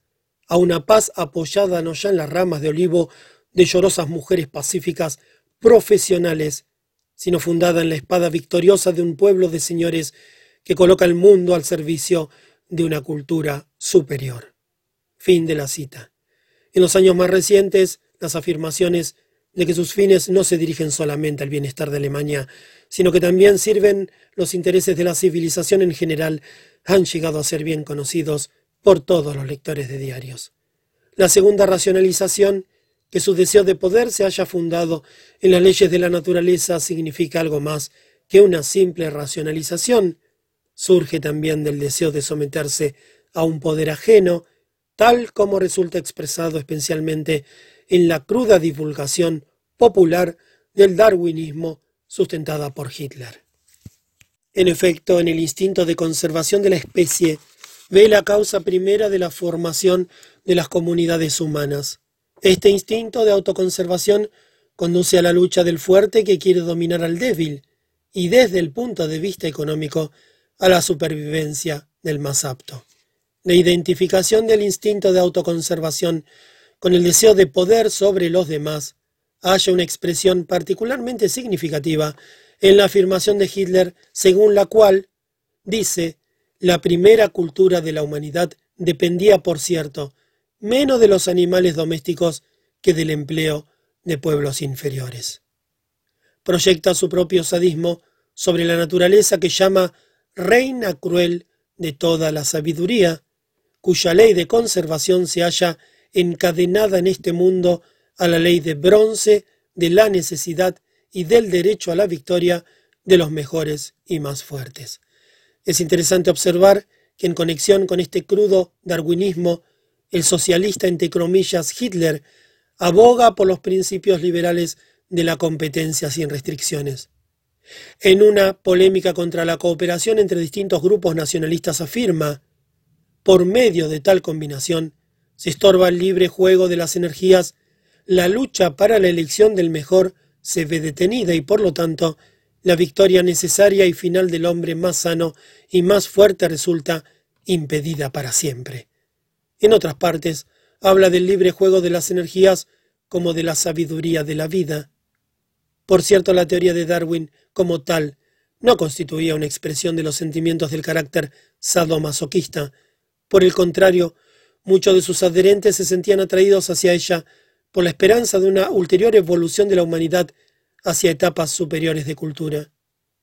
a una paz apoyada no ya en las ramas de olivo de llorosas mujeres pacíficas profesionales, sino fundada en la espada victoriosa de un pueblo de señores que coloca el mundo al servicio de una cultura superior. Fin de la cita. En los años más recientes, las afirmaciones de que sus fines no se dirigen solamente al bienestar de Alemania, sino que también sirven los intereses de la civilización en general, han llegado a ser bien conocidos por todos los lectores de diarios. La segunda racionalización, que su deseo de poder se haya fundado en las leyes de la naturaleza, significa algo más que una simple racionalización. Surge también del deseo de someterse a un poder ajeno tal como resulta expresado especialmente en la cruda divulgación popular del darwinismo sustentada por Hitler. En efecto, en el instinto de conservación de la especie ve la causa primera de la formación de las comunidades humanas. Este instinto de autoconservación conduce a la lucha del fuerte que quiere dominar al débil y desde el punto de vista económico a la supervivencia del más apto. La identificación del instinto de autoconservación con el deseo de poder sobre los demás haya una expresión particularmente significativa en la afirmación de Hitler según la cual, dice, la primera cultura de la humanidad dependía, por cierto, menos de los animales domésticos que del empleo de pueblos inferiores. Proyecta su propio sadismo sobre la naturaleza que llama reina cruel de toda la sabiduría, cuya ley de conservación se halla encadenada en este mundo a la ley de bronce de la necesidad y del derecho a la victoria de los mejores y más fuertes. Es interesante observar que en conexión con este crudo darwinismo, el socialista entre comillas Hitler aboga por los principios liberales de la competencia sin restricciones. En una polémica contra la cooperación entre distintos grupos nacionalistas afirma por medio de tal combinación, se estorba el libre juego de las energías, la lucha para la elección del mejor se ve detenida y por lo tanto la victoria necesaria y final del hombre más sano y más fuerte resulta impedida para siempre. En otras partes, habla del libre juego de las energías como de la sabiduría de la vida. Por cierto, la teoría de Darwin, como tal, no constituía una expresión de los sentimientos del carácter sadomasoquista, por el contrario, muchos de sus adherentes se sentían atraídos hacia ella por la esperanza de una ulterior evolución de la humanidad hacia etapas superiores de cultura.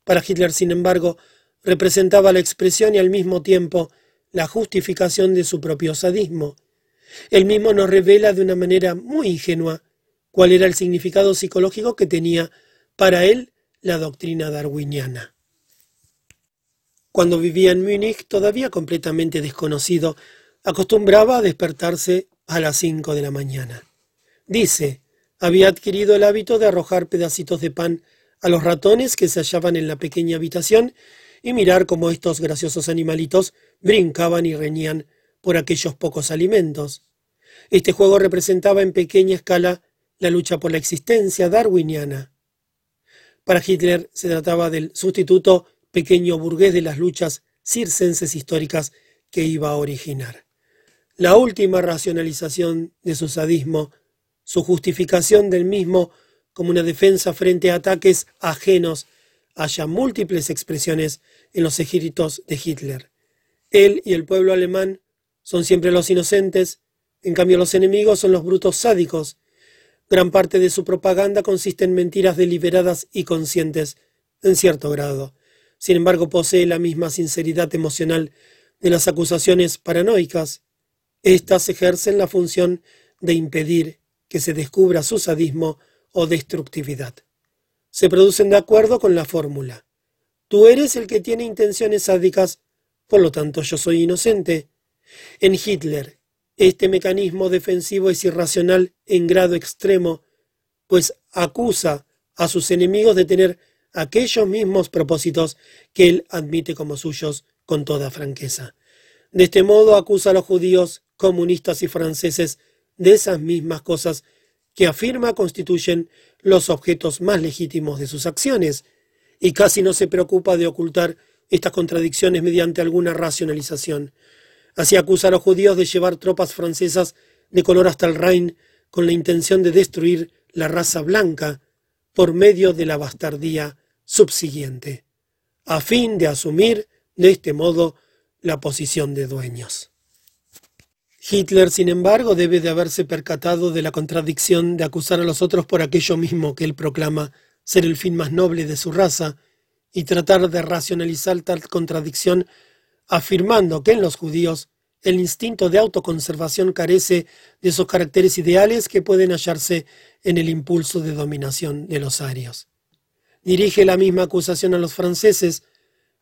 Para Hitler, sin embargo, representaba la expresión y al mismo tiempo la justificación de su propio sadismo. Él mismo nos revela de una manera muy ingenua cuál era el significado psicológico que tenía para él la doctrina darwiniana. Cuando vivía en Múnich, todavía completamente desconocido, acostumbraba a despertarse a las cinco de la mañana. Dice, había adquirido el hábito de arrojar pedacitos de pan a los ratones que se hallaban en la pequeña habitación y mirar cómo estos graciosos animalitos brincaban y reñían por aquellos pocos alimentos. Este juego representaba en pequeña escala la lucha por la existencia darwiniana. Para Hitler se trataba del sustituto pequeño burgués de las luchas circenses históricas que iba a originar. La última racionalización de su sadismo, su justificación del mismo como una defensa frente a ataques ajenos, haya múltiples expresiones en los escritos de Hitler. Él y el pueblo alemán son siempre los inocentes, En cambio, los enemigos son los brutos sádicos. Gran parte de su propaganda consiste en mentiras deliberadas y conscientes, en cierto grado. Sin embargo, posee la misma sinceridad emocional de las acusaciones paranoicas. Estas ejercen la función de impedir que se descubra su sadismo o destructividad. Se producen de acuerdo con la fórmula. Tú eres el que tiene intenciones sádicas, por lo tanto yo soy inocente. En Hitler, este mecanismo defensivo es irracional en grado extremo, pues acusa a sus enemigos de tener aquellos mismos propósitos que él admite como suyos con toda franqueza. De este modo acusa a los judíos, comunistas y franceses de esas mismas cosas que afirma constituyen los objetos más legítimos de sus acciones, y casi no se preocupa de ocultar estas contradicciones mediante alguna racionalización. Así acusa a los judíos de llevar tropas francesas de color hasta el Rhin con la intención de destruir la raza blanca por medio de la bastardía subsiguiente, a fin de asumir de este modo la posición de dueños. Hitler, sin embargo, debe de haberse percatado de la contradicción de acusar a los otros por aquello mismo que él proclama ser el fin más noble de su raza, y tratar de racionalizar tal contradicción afirmando que en los judíos el instinto de autoconservación carece de esos caracteres ideales que pueden hallarse en el impulso de dominación de los arios. Dirige la misma acusación a los franceses,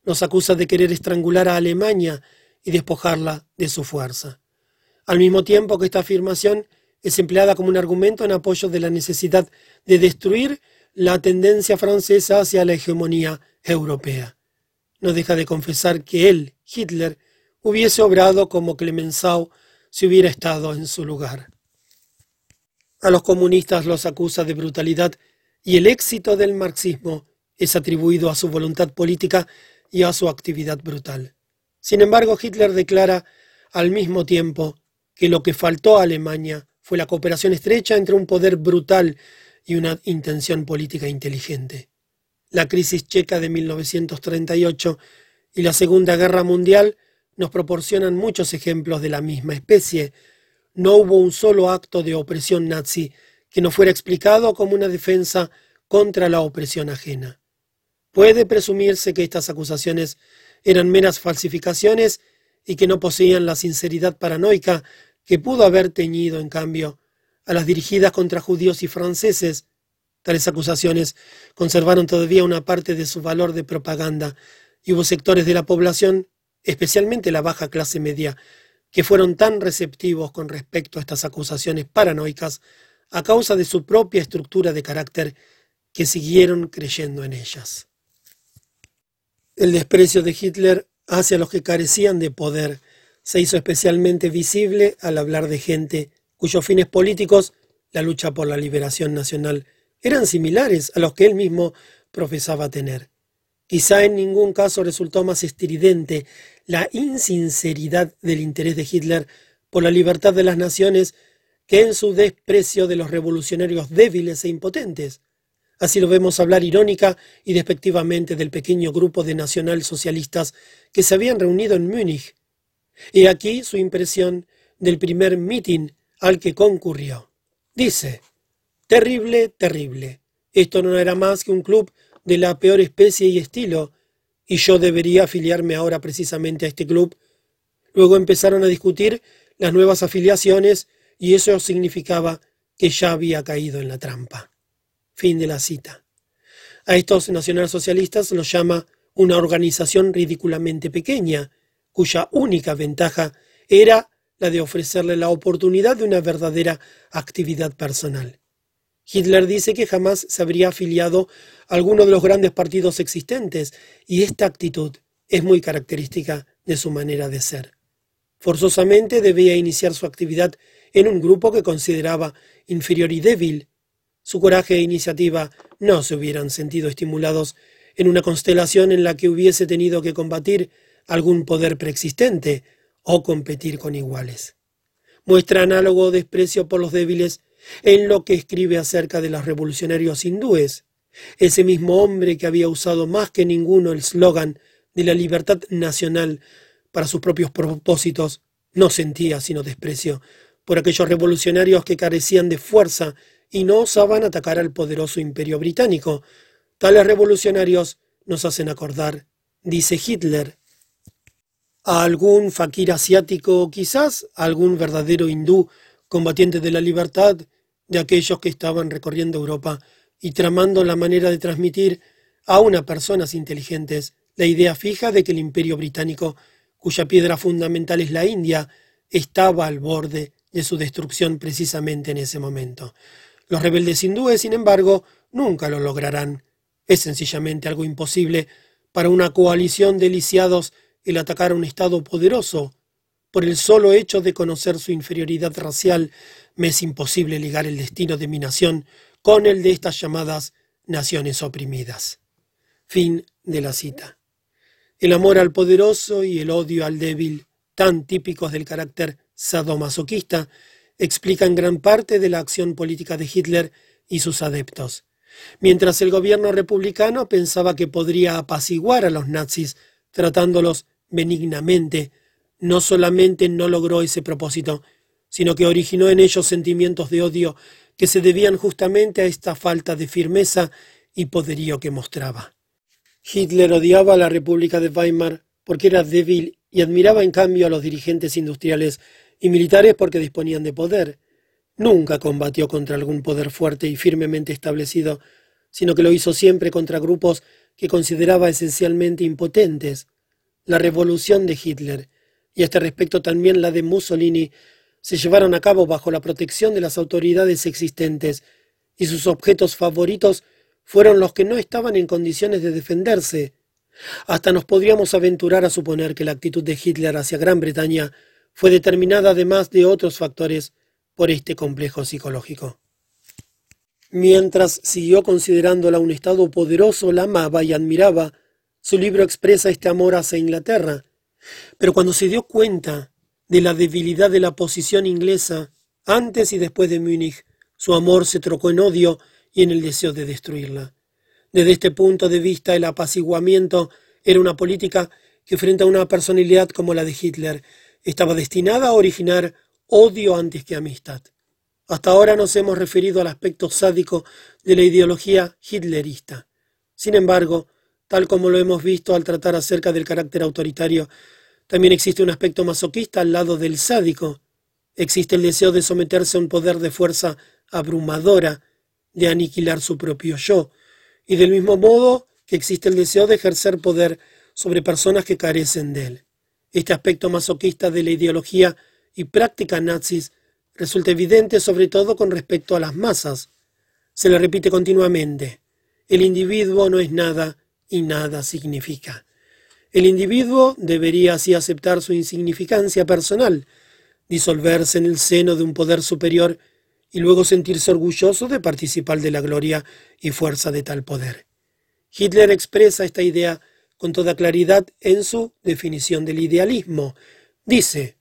los acusa de querer estrangular a Alemania y despojarla de su fuerza. Al mismo tiempo que esta afirmación es empleada como un argumento en apoyo de la necesidad de destruir la tendencia francesa hacia la hegemonía europea no deja de confesar que él, Hitler, hubiese obrado como Clemenceau si hubiera estado en su lugar. A los comunistas los acusa de brutalidad y el éxito del marxismo es atribuido a su voluntad política y a su actividad brutal. Sin embargo, Hitler declara al mismo tiempo que lo que faltó a Alemania fue la cooperación estrecha entre un poder brutal y una intención política inteligente la crisis checa de 1938 y la Segunda Guerra Mundial nos proporcionan muchos ejemplos de la misma especie. No hubo un solo acto de opresión nazi que no fuera explicado como una defensa contra la opresión ajena. Puede presumirse que estas acusaciones eran meras falsificaciones y que no poseían la sinceridad paranoica que pudo haber teñido, en cambio, a las dirigidas contra judíos y franceses, Tales acusaciones conservaron todavía una parte de su valor de propaganda y hubo sectores de la población, especialmente la baja clase media, que fueron tan receptivos con respecto a estas acusaciones paranoicas a causa de su propia estructura de carácter que siguieron creyendo en ellas. El desprecio de Hitler hacia los que carecían de poder se hizo especialmente visible al hablar de gente cuyos fines políticos, la lucha por la liberación nacional, eran similares a los que él mismo profesaba tener. Quizá en ningún caso resultó más estridente la insinceridad del interés de Hitler por la libertad de las naciones que en su desprecio de los revolucionarios débiles e impotentes. Así lo vemos hablar irónica y despectivamente del pequeño grupo de nacionalsocialistas que se habían reunido en Múnich. Y aquí su impresión del primer mitin al que concurrió. Dice, Terrible, terrible. Esto no era más que un club de la peor especie y estilo, y yo debería afiliarme ahora precisamente a este club. Luego empezaron a discutir las nuevas afiliaciones y eso significaba que ya había caído en la trampa. Fin de la cita. A estos nacionalsocialistas los llama una organización ridículamente pequeña, cuya única ventaja era la de ofrecerle la oportunidad de una verdadera actividad personal. Hitler dice que jamás se habría afiliado a alguno de los grandes partidos existentes, y esta actitud es muy característica de su manera de ser. Forzosamente debía iniciar su actividad en un grupo que consideraba inferior y débil. Su coraje e iniciativa no se hubieran sentido estimulados en una constelación en la que hubiese tenido que combatir algún poder preexistente o competir con iguales. Muestra análogo desprecio por los débiles en lo que escribe acerca de los revolucionarios hindúes, ese mismo hombre que había usado más que ninguno el slogan de la libertad nacional para sus propios propósitos, no sentía sino desprecio por aquellos revolucionarios que carecían de fuerza y no osaban atacar al poderoso imperio británico. Tales revolucionarios nos hacen acordar, dice Hitler, a algún fakir asiático, quizás a algún verdadero hindú, combatiente de la libertad, de aquellos que estaban recorriendo Europa y tramando la manera de transmitir a unas personas inteligentes la idea fija de que el imperio británico, cuya piedra fundamental es la India, estaba al borde de su destrucción precisamente en ese momento. Los rebeldes hindúes, sin embargo, nunca lo lograrán. Es sencillamente algo imposible para una coalición de lisiados el atacar a un Estado poderoso. Por el solo hecho de conocer su inferioridad racial, me es imposible ligar el destino de mi nación con el de estas llamadas naciones oprimidas. Fin de la cita. El amor al poderoso y el odio al débil, tan típicos del carácter sadomasoquista, explican gran parte de la acción política de Hitler y sus adeptos. Mientras el gobierno republicano pensaba que podría apaciguar a los nazis tratándolos benignamente, no solamente no logró ese propósito, sino que originó en ellos sentimientos de odio que se debían justamente a esta falta de firmeza y poderío que mostraba. Hitler odiaba a la República de Weimar porque era débil y admiraba en cambio a los dirigentes industriales y militares porque disponían de poder. Nunca combatió contra algún poder fuerte y firmemente establecido, sino que lo hizo siempre contra grupos que consideraba esencialmente impotentes. La revolución de Hitler, y a este respecto también la de Mussolini, se llevaron a cabo bajo la protección de las autoridades existentes, y sus objetos favoritos fueron los que no estaban en condiciones de defenderse. Hasta nos podríamos aventurar a suponer que la actitud de Hitler hacia Gran Bretaña fue determinada además de otros factores por este complejo psicológico. Mientras siguió considerándola un Estado poderoso, la amaba y admiraba, su libro expresa este amor hacia Inglaterra. Pero cuando se dio cuenta de la debilidad de la posición inglesa antes y después de Múnich, su amor se trocó en odio y en el deseo de destruirla. Desde este punto de vista, el apaciguamiento era una política que frente a una personalidad como la de Hitler estaba destinada a originar odio antes que amistad. Hasta ahora nos hemos referido al aspecto sádico de la ideología hitlerista. Sin embargo, tal como lo hemos visto al tratar acerca del carácter autoritario, también existe un aspecto masoquista al lado del sádico. Existe el deseo de someterse a un poder de fuerza abrumadora, de aniquilar su propio yo, y del mismo modo que existe el deseo de ejercer poder sobre personas que carecen de él. Este aspecto masoquista de la ideología y práctica nazis resulta evidente sobre todo con respecto a las masas. Se le repite continuamente, el individuo no es nada y nada significa. El individuo debería así aceptar su insignificancia personal, disolverse en el seno de un poder superior y luego sentirse orgulloso de participar de la gloria y fuerza de tal poder. Hitler expresa esta idea con toda claridad en su definición del idealismo. Dice,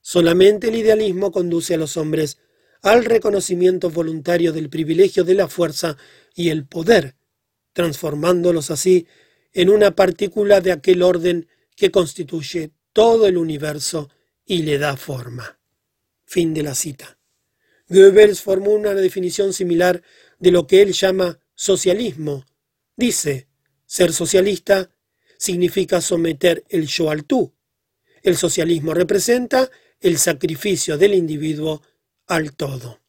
solamente el idealismo conduce a los hombres al reconocimiento voluntario del privilegio de la fuerza y el poder, transformándolos así en una partícula de aquel orden que constituye todo el universo y le da forma. Fin de la cita. Goebbels formó una definición similar de lo que él llama socialismo. Dice, ser socialista significa someter el yo al tú. El socialismo representa el sacrificio del individuo al todo.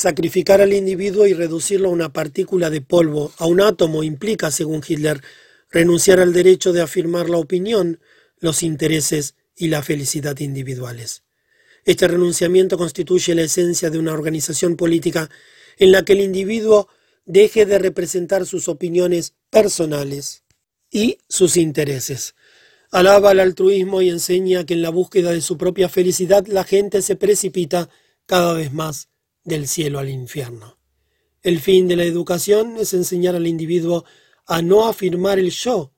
Sacrificar al individuo y reducirlo a una partícula de polvo, a un átomo, implica, según Hitler, renunciar al derecho de afirmar la opinión, los intereses y la felicidad individuales. Este renunciamiento constituye la esencia de una organización política en la que el individuo deje de representar sus opiniones personales y sus intereses. Alaba al altruismo y enseña que en la búsqueda de su propia felicidad la gente se precipita cada vez más del cielo al infierno. El fin de la educación es enseñar al individuo a no afirmar el yo.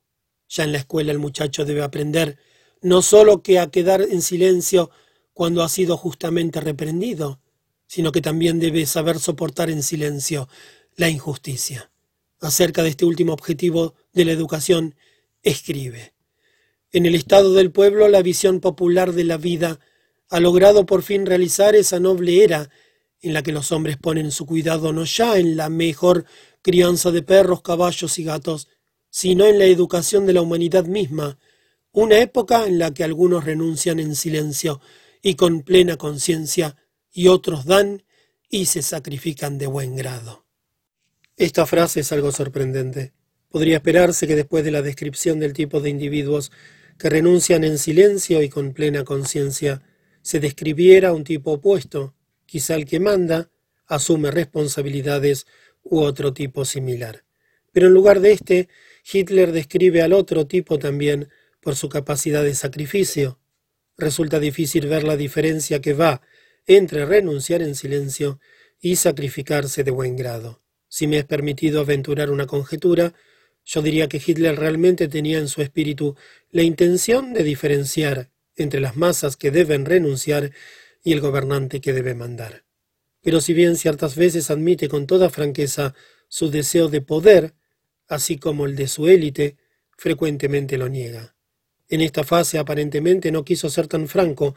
Ya en la escuela el muchacho debe aprender no sólo que a quedar en silencio cuando ha sido justamente reprendido, sino que también debe saber soportar en silencio la injusticia. Acerca de este último objetivo de la educación, escribe. En el estado del pueblo la visión popular de la vida ha logrado por fin realizar esa noble era en la que los hombres ponen su cuidado no ya en la mejor crianza de perros, caballos y gatos, sino en la educación de la humanidad misma, una época en la que algunos renuncian en silencio y con plena conciencia, y otros dan y se sacrifican de buen grado. Esta frase es algo sorprendente. Podría esperarse que después de la descripción del tipo de individuos que renuncian en silencio y con plena conciencia, se describiera un tipo opuesto, quizá el que manda, asume responsabilidades u otro tipo similar. Pero en lugar de este, Hitler describe al otro tipo también por su capacidad de sacrificio. Resulta difícil ver la diferencia que va entre renunciar en silencio y sacrificarse de buen grado. Si me es permitido aventurar una conjetura, yo diría que Hitler realmente tenía en su espíritu la intención de diferenciar entre las masas que deben renunciar y el gobernante que debe mandar. Pero si bien ciertas veces admite con toda franqueza su deseo de poder, así como el de su élite, frecuentemente lo niega. En esta fase aparentemente no quiso ser tan franco,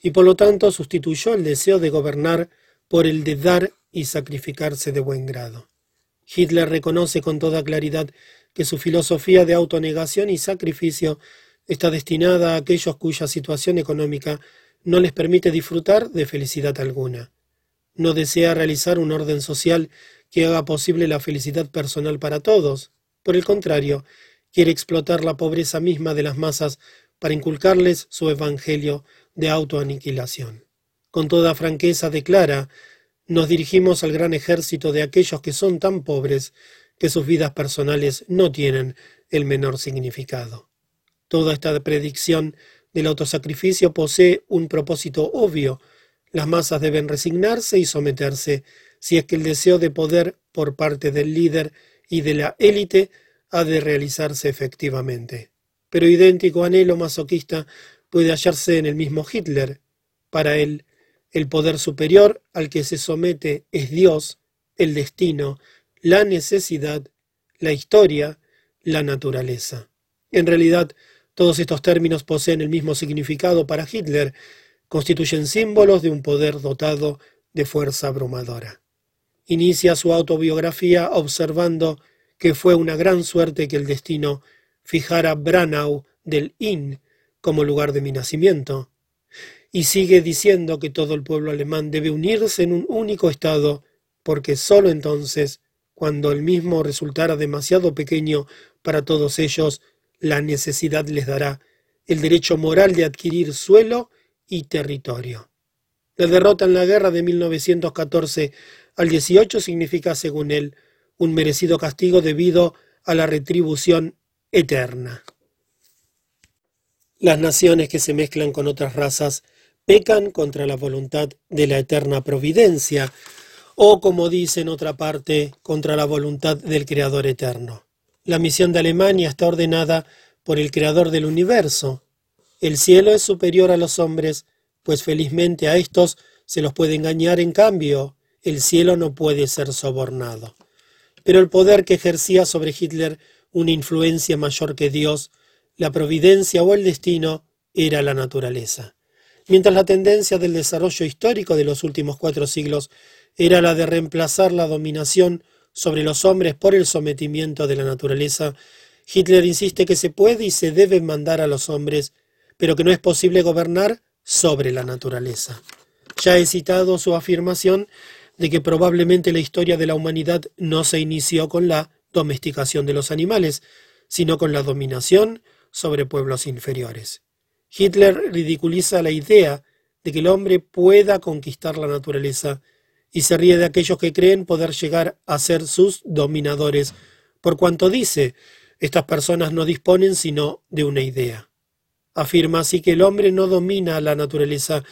y por lo tanto sustituyó el deseo de gobernar por el de dar y sacrificarse de buen grado. Hitler reconoce con toda claridad que su filosofía de autonegación y sacrificio está destinada a aquellos cuya situación económica no les permite disfrutar de felicidad alguna. No desea realizar un orden social que haga posible la felicidad personal para todos. Por el contrario, quiere explotar la pobreza misma de las masas para inculcarles su evangelio de autoaniquilación. Con toda franqueza declara, nos dirigimos al gran ejército de aquellos que son tan pobres que sus vidas personales no tienen el menor significado. Toda esta predicción del autosacrificio posee un propósito obvio. Las masas deben resignarse y someterse si es que el deseo de poder por parte del líder y de la élite ha de realizarse efectivamente. Pero idéntico anhelo masoquista puede hallarse en el mismo Hitler. Para él, el poder superior al que se somete es Dios, el destino, la necesidad, la historia, la naturaleza. En realidad, todos estos términos poseen el mismo significado para Hitler, constituyen símbolos de un poder dotado de fuerza abrumadora. Inicia su autobiografía observando que fue una gran suerte que el destino fijara Branau del Inn como lugar de mi nacimiento, y sigue diciendo que todo el pueblo alemán debe unirse en un único Estado, porque sólo entonces, cuando el mismo resultara demasiado pequeño para todos ellos, la necesidad les dará el derecho moral de adquirir suelo y territorio. La derrota en la guerra de 1914 al 18 significa, según él, un merecido castigo debido a la retribución eterna. Las naciones que se mezclan con otras razas pecan contra la voluntad de la eterna providencia, o como dice en otra parte, contra la voluntad del Creador eterno. La misión de Alemania está ordenada por el Creador del universo. El cielo es superior a los hombres, pues felizmente a estos se los puede engañar en cambio, el cielo no puede ser sobornado. Pero el poder que ejercía sobre Hitler una influencia mayor que Dios la providencia o el destino era la naturaleza. Mientras la tendencia del desarrollo histórico de los últimos cuatro siglos era la de reemplazar la dominación sobre los hombres por el sometimiento de la naturaleza, Hitler insiste que se puede y se debe mandar a los hombres, pero que no es posible gobernar sobre la naturaleza. Ya he citado su afirmación de que probablemente la historia de la humanidad no se inició con la domesticación de los animales, sino con la dominación, sobre pueblos inferiores. Hitler ridiculiza la idea de que el hombre pueda conquistar la naturaleza y se ríe de aquellos que creen poder llegar a ser sus dominadores, por cuanto dice, estas personas no disponen sino de una idea. Afirma así que el hombre no domina la naturaleza,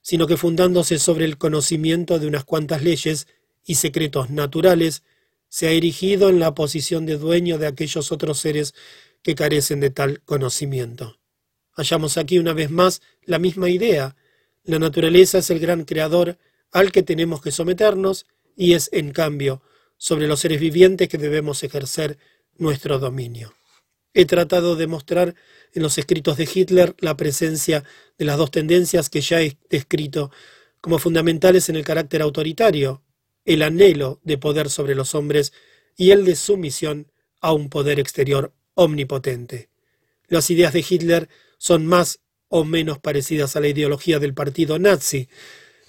sino que fundándose sobre el conocimiento de unas cuantas leyes y secretos naturales, se ha erigido en la posición de dueño de aquellos otros seres que carecen de tal conocimiento. Hallamos aquí una vez más la misma idea. La naturaleza es el gran creador al que tenemos que someternos y es, en cambio, sobre los seres vivientes que debemos ejercer nuestro dominio. He tratado de mostrar en los escritos de Hitler la presencia de las dos tendencias que ya he descrito como fundamentales en el carácter autoritario, el anhelo de poder sobre los hombres y el de sumisión a un poder exterior omnipotente. Las ideas de Hitler son más o menos parecidas a la ideología del partido nazi.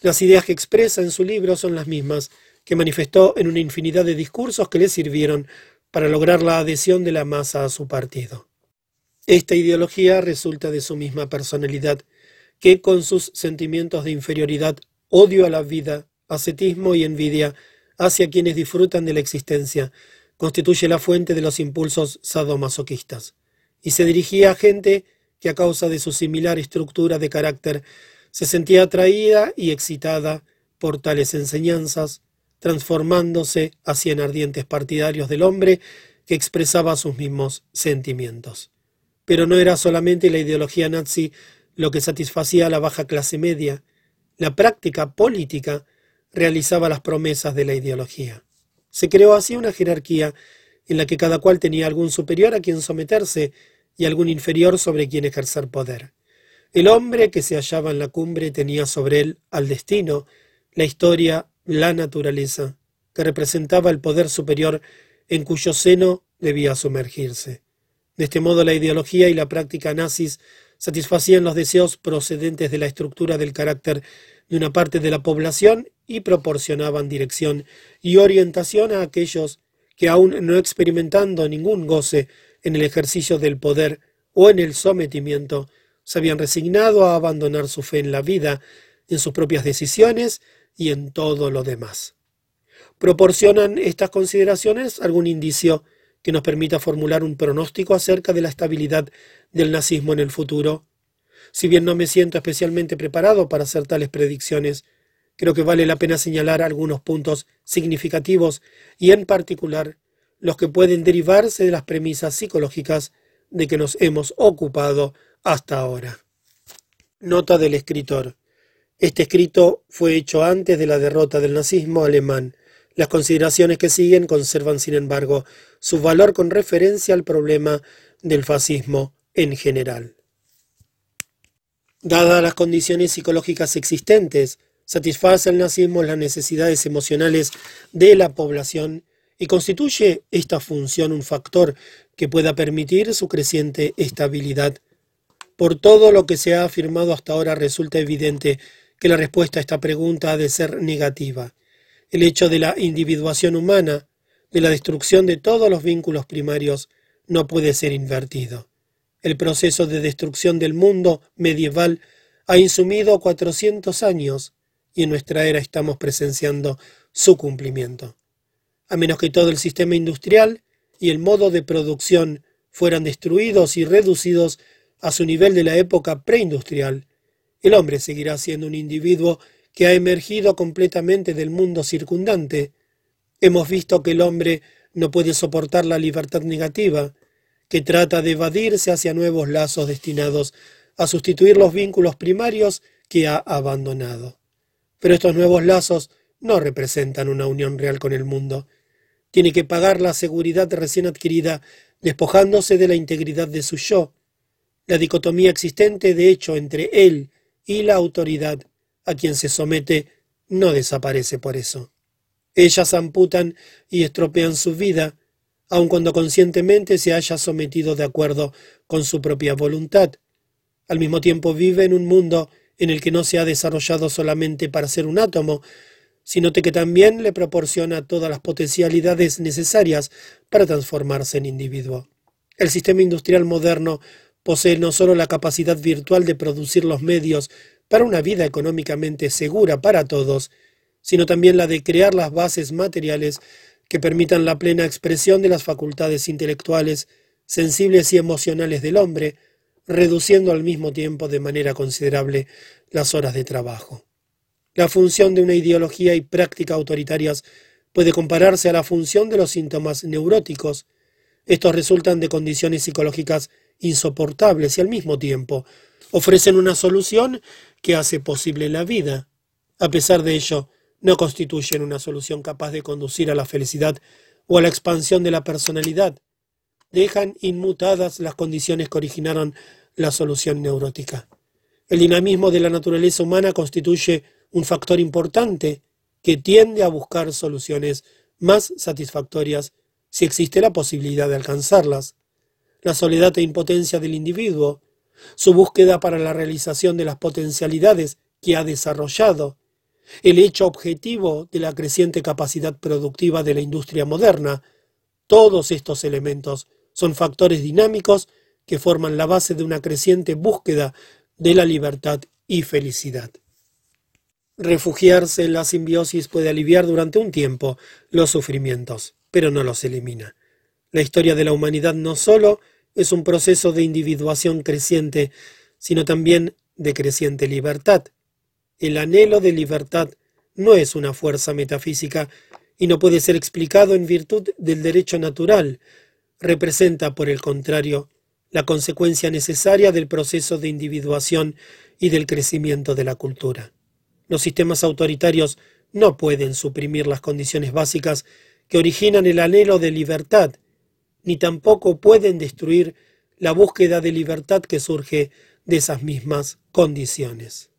Las ideas que expresa en su libro son las mismas que manifestó en una infinidad de discursos que le sirvieron para lograr la adhesión de la masa a su partido. Esta ideología resulta de su misma personalidad, que con sus sentimientos de inferioridad, odio a la vida, ascetismo y envidia hacia quienes disfrutan de la existencia, constituye la fuente de los impulsos sadomasoquistas, y se dirigía a gente que a causa de su similar estructura de carácter se sentía atraída y excitada por tales enseñanzas, transformándose hacia en ardientes partidarios del hombre que expresaba sus mismos sentimientos. Pero no era solamente la ideología nazi lo que satisfacía a la baja clase media, la práctica política realizaba las promesas de la ideología. Se creó así una jerarquía en la que cada cual tenía algún superior a quien someterse y algún inferior sobre quien ejercer poder. El hombre que se hallaba en la cumbre tenía sobre él al destino, la historia, la naturaleza, que representaba el poder superior en cuyo seno debía sumergirse. De este modo la ideología y la práctica nazis satisfacían los deseos procedentes de la estructura del carácter de una parte de la población y proporcionaban dirección y orientación a aquellos que aun no experimentando ningún goce en el ejercicio del poder o en el sometimiento, se habían resignado a abandonar su fe en la vida, en sus propias decisiones y en todo lo demás. ¿Proporcionan estas consideraciones algún indicio que nos permita formular un pronóstico acerca de la estabilidad del nazismo en el futuro? Si bien no me siento especialmente preparado para hacer tales predicciones, creo que vale la pena señalar algunos puntos significativos y en particular los que pueden derivarse de las premisas psicológicas de que nos hemos ocupado hasta ahora. Nota del escritor. Este escrito fue hecho antes de la derrota del nazismo alemán. Las consideraciones que siguen conservan, sin embargo, su valor con referencia al problema del fascismo en general. Dadas las condiciones psicológicas existentes, satisface el nazismo las necesidades emocionales de la población y constituye esta función un factor que pueda permitir su creciente estabilidad. Por todo lo que se ha afirmado hasta ahora resulta evidente que la respuesta a esta pregunta ha de ser negativa. El hecho de la individuación humana, de la destrucción de todos los vínculos primarios, no puede ser invertido. El proceso de destrucción del mundo medieval ha insumido cuatrocientos años y en nuestra era estamos presenciando su cumplimiento. A menos que todo el sistema industrial y el modo de producción fueran destruidos y reducidos a su nivel de la época preindustrial, el hombre seguirá siendo un individuo que ha emergido completamente del mundo circundante. Hemos visto que el hombre no puede soportar la libertad negativa, que trata de evadirse hacia nuevos lazos destinados a sustituir los vínculos primarios que ha abandonado. Pero estos nuevos lazos no representan una unión real con el mundo. Tiene que pagar la seguridad recién adquirida, despojándose de la integridad de su yo. La dicotomía existente, de hecho, entre él y la autoridad a quien se somete no desaparece por eso. Ellas amputan y estropean su vida, aun cuando conscientemente se haya sometido de acuerdo con su propia voluntad. Al mismo tiempo vive en un mundo en el que no se ha desarrollado solamente para ser un átomo, sino que también le proporciona todas las potencialidades necesarias para transformarse en individuo. El sistema industrial moderno posee no solo la capacidad virtual de producir los medios para una vida económicamente segura para todos, sino también la de crear las bases materiales que permitan la plena expresión de las facultades intelectuales, sensibles y emocionales del hombre, reduciendo al mismo tiempo de manera considerable las horas de trabajo. La función de una ideología y práctica autoritarias puede compararse a la función de los síntomas neuróticos. Estos resultan de condiciones psicológicas insoportables y al mismo tiempo ofrecen una solución que hace posible la vida. A pesar de ello, no constituyen una solución capaz de conducir a la felicidad o a la expansión de la personalidad. dejan inmutadas las condiciones que originaron la solución neurótica. El dinamismo de la naturaleza humana constituye un factor importante que tiende a buscar soluciones más satisfactorias si existe la posibilidad de alcanzarlas. La soledad e impotencia del individuo, su búsqueda para la realización de las potencialidades que ha desarrollado, el hecho objetivo de la creciente capacidad productiva de la industria moderna, todos estos elementos son factores dinámicos que forman la base de una creciente búsqueda de la libertad y felicidad. Refugiarse en la simbiosis puede aliviar durante un tiempo los sufrimientos, pero no los elimina. La historia de la humanidad no solo es un proceso de individuación creciente, sino también de creciente libertad. El anhelo de libertad no es una fuerza metafísica y no puede ser explicado en virtud del derecho natural. Representa, por el contrario, la consecuencia necesaria del proceso de individuación y del crecimiento de la cultura. Los sistemas autoritarios no pueden suprimir las condiciones básicas que originan el anhelo de libertad, ni tampoco pueden destruir la búsqueda de libertad que surge de esas mismas condiciones.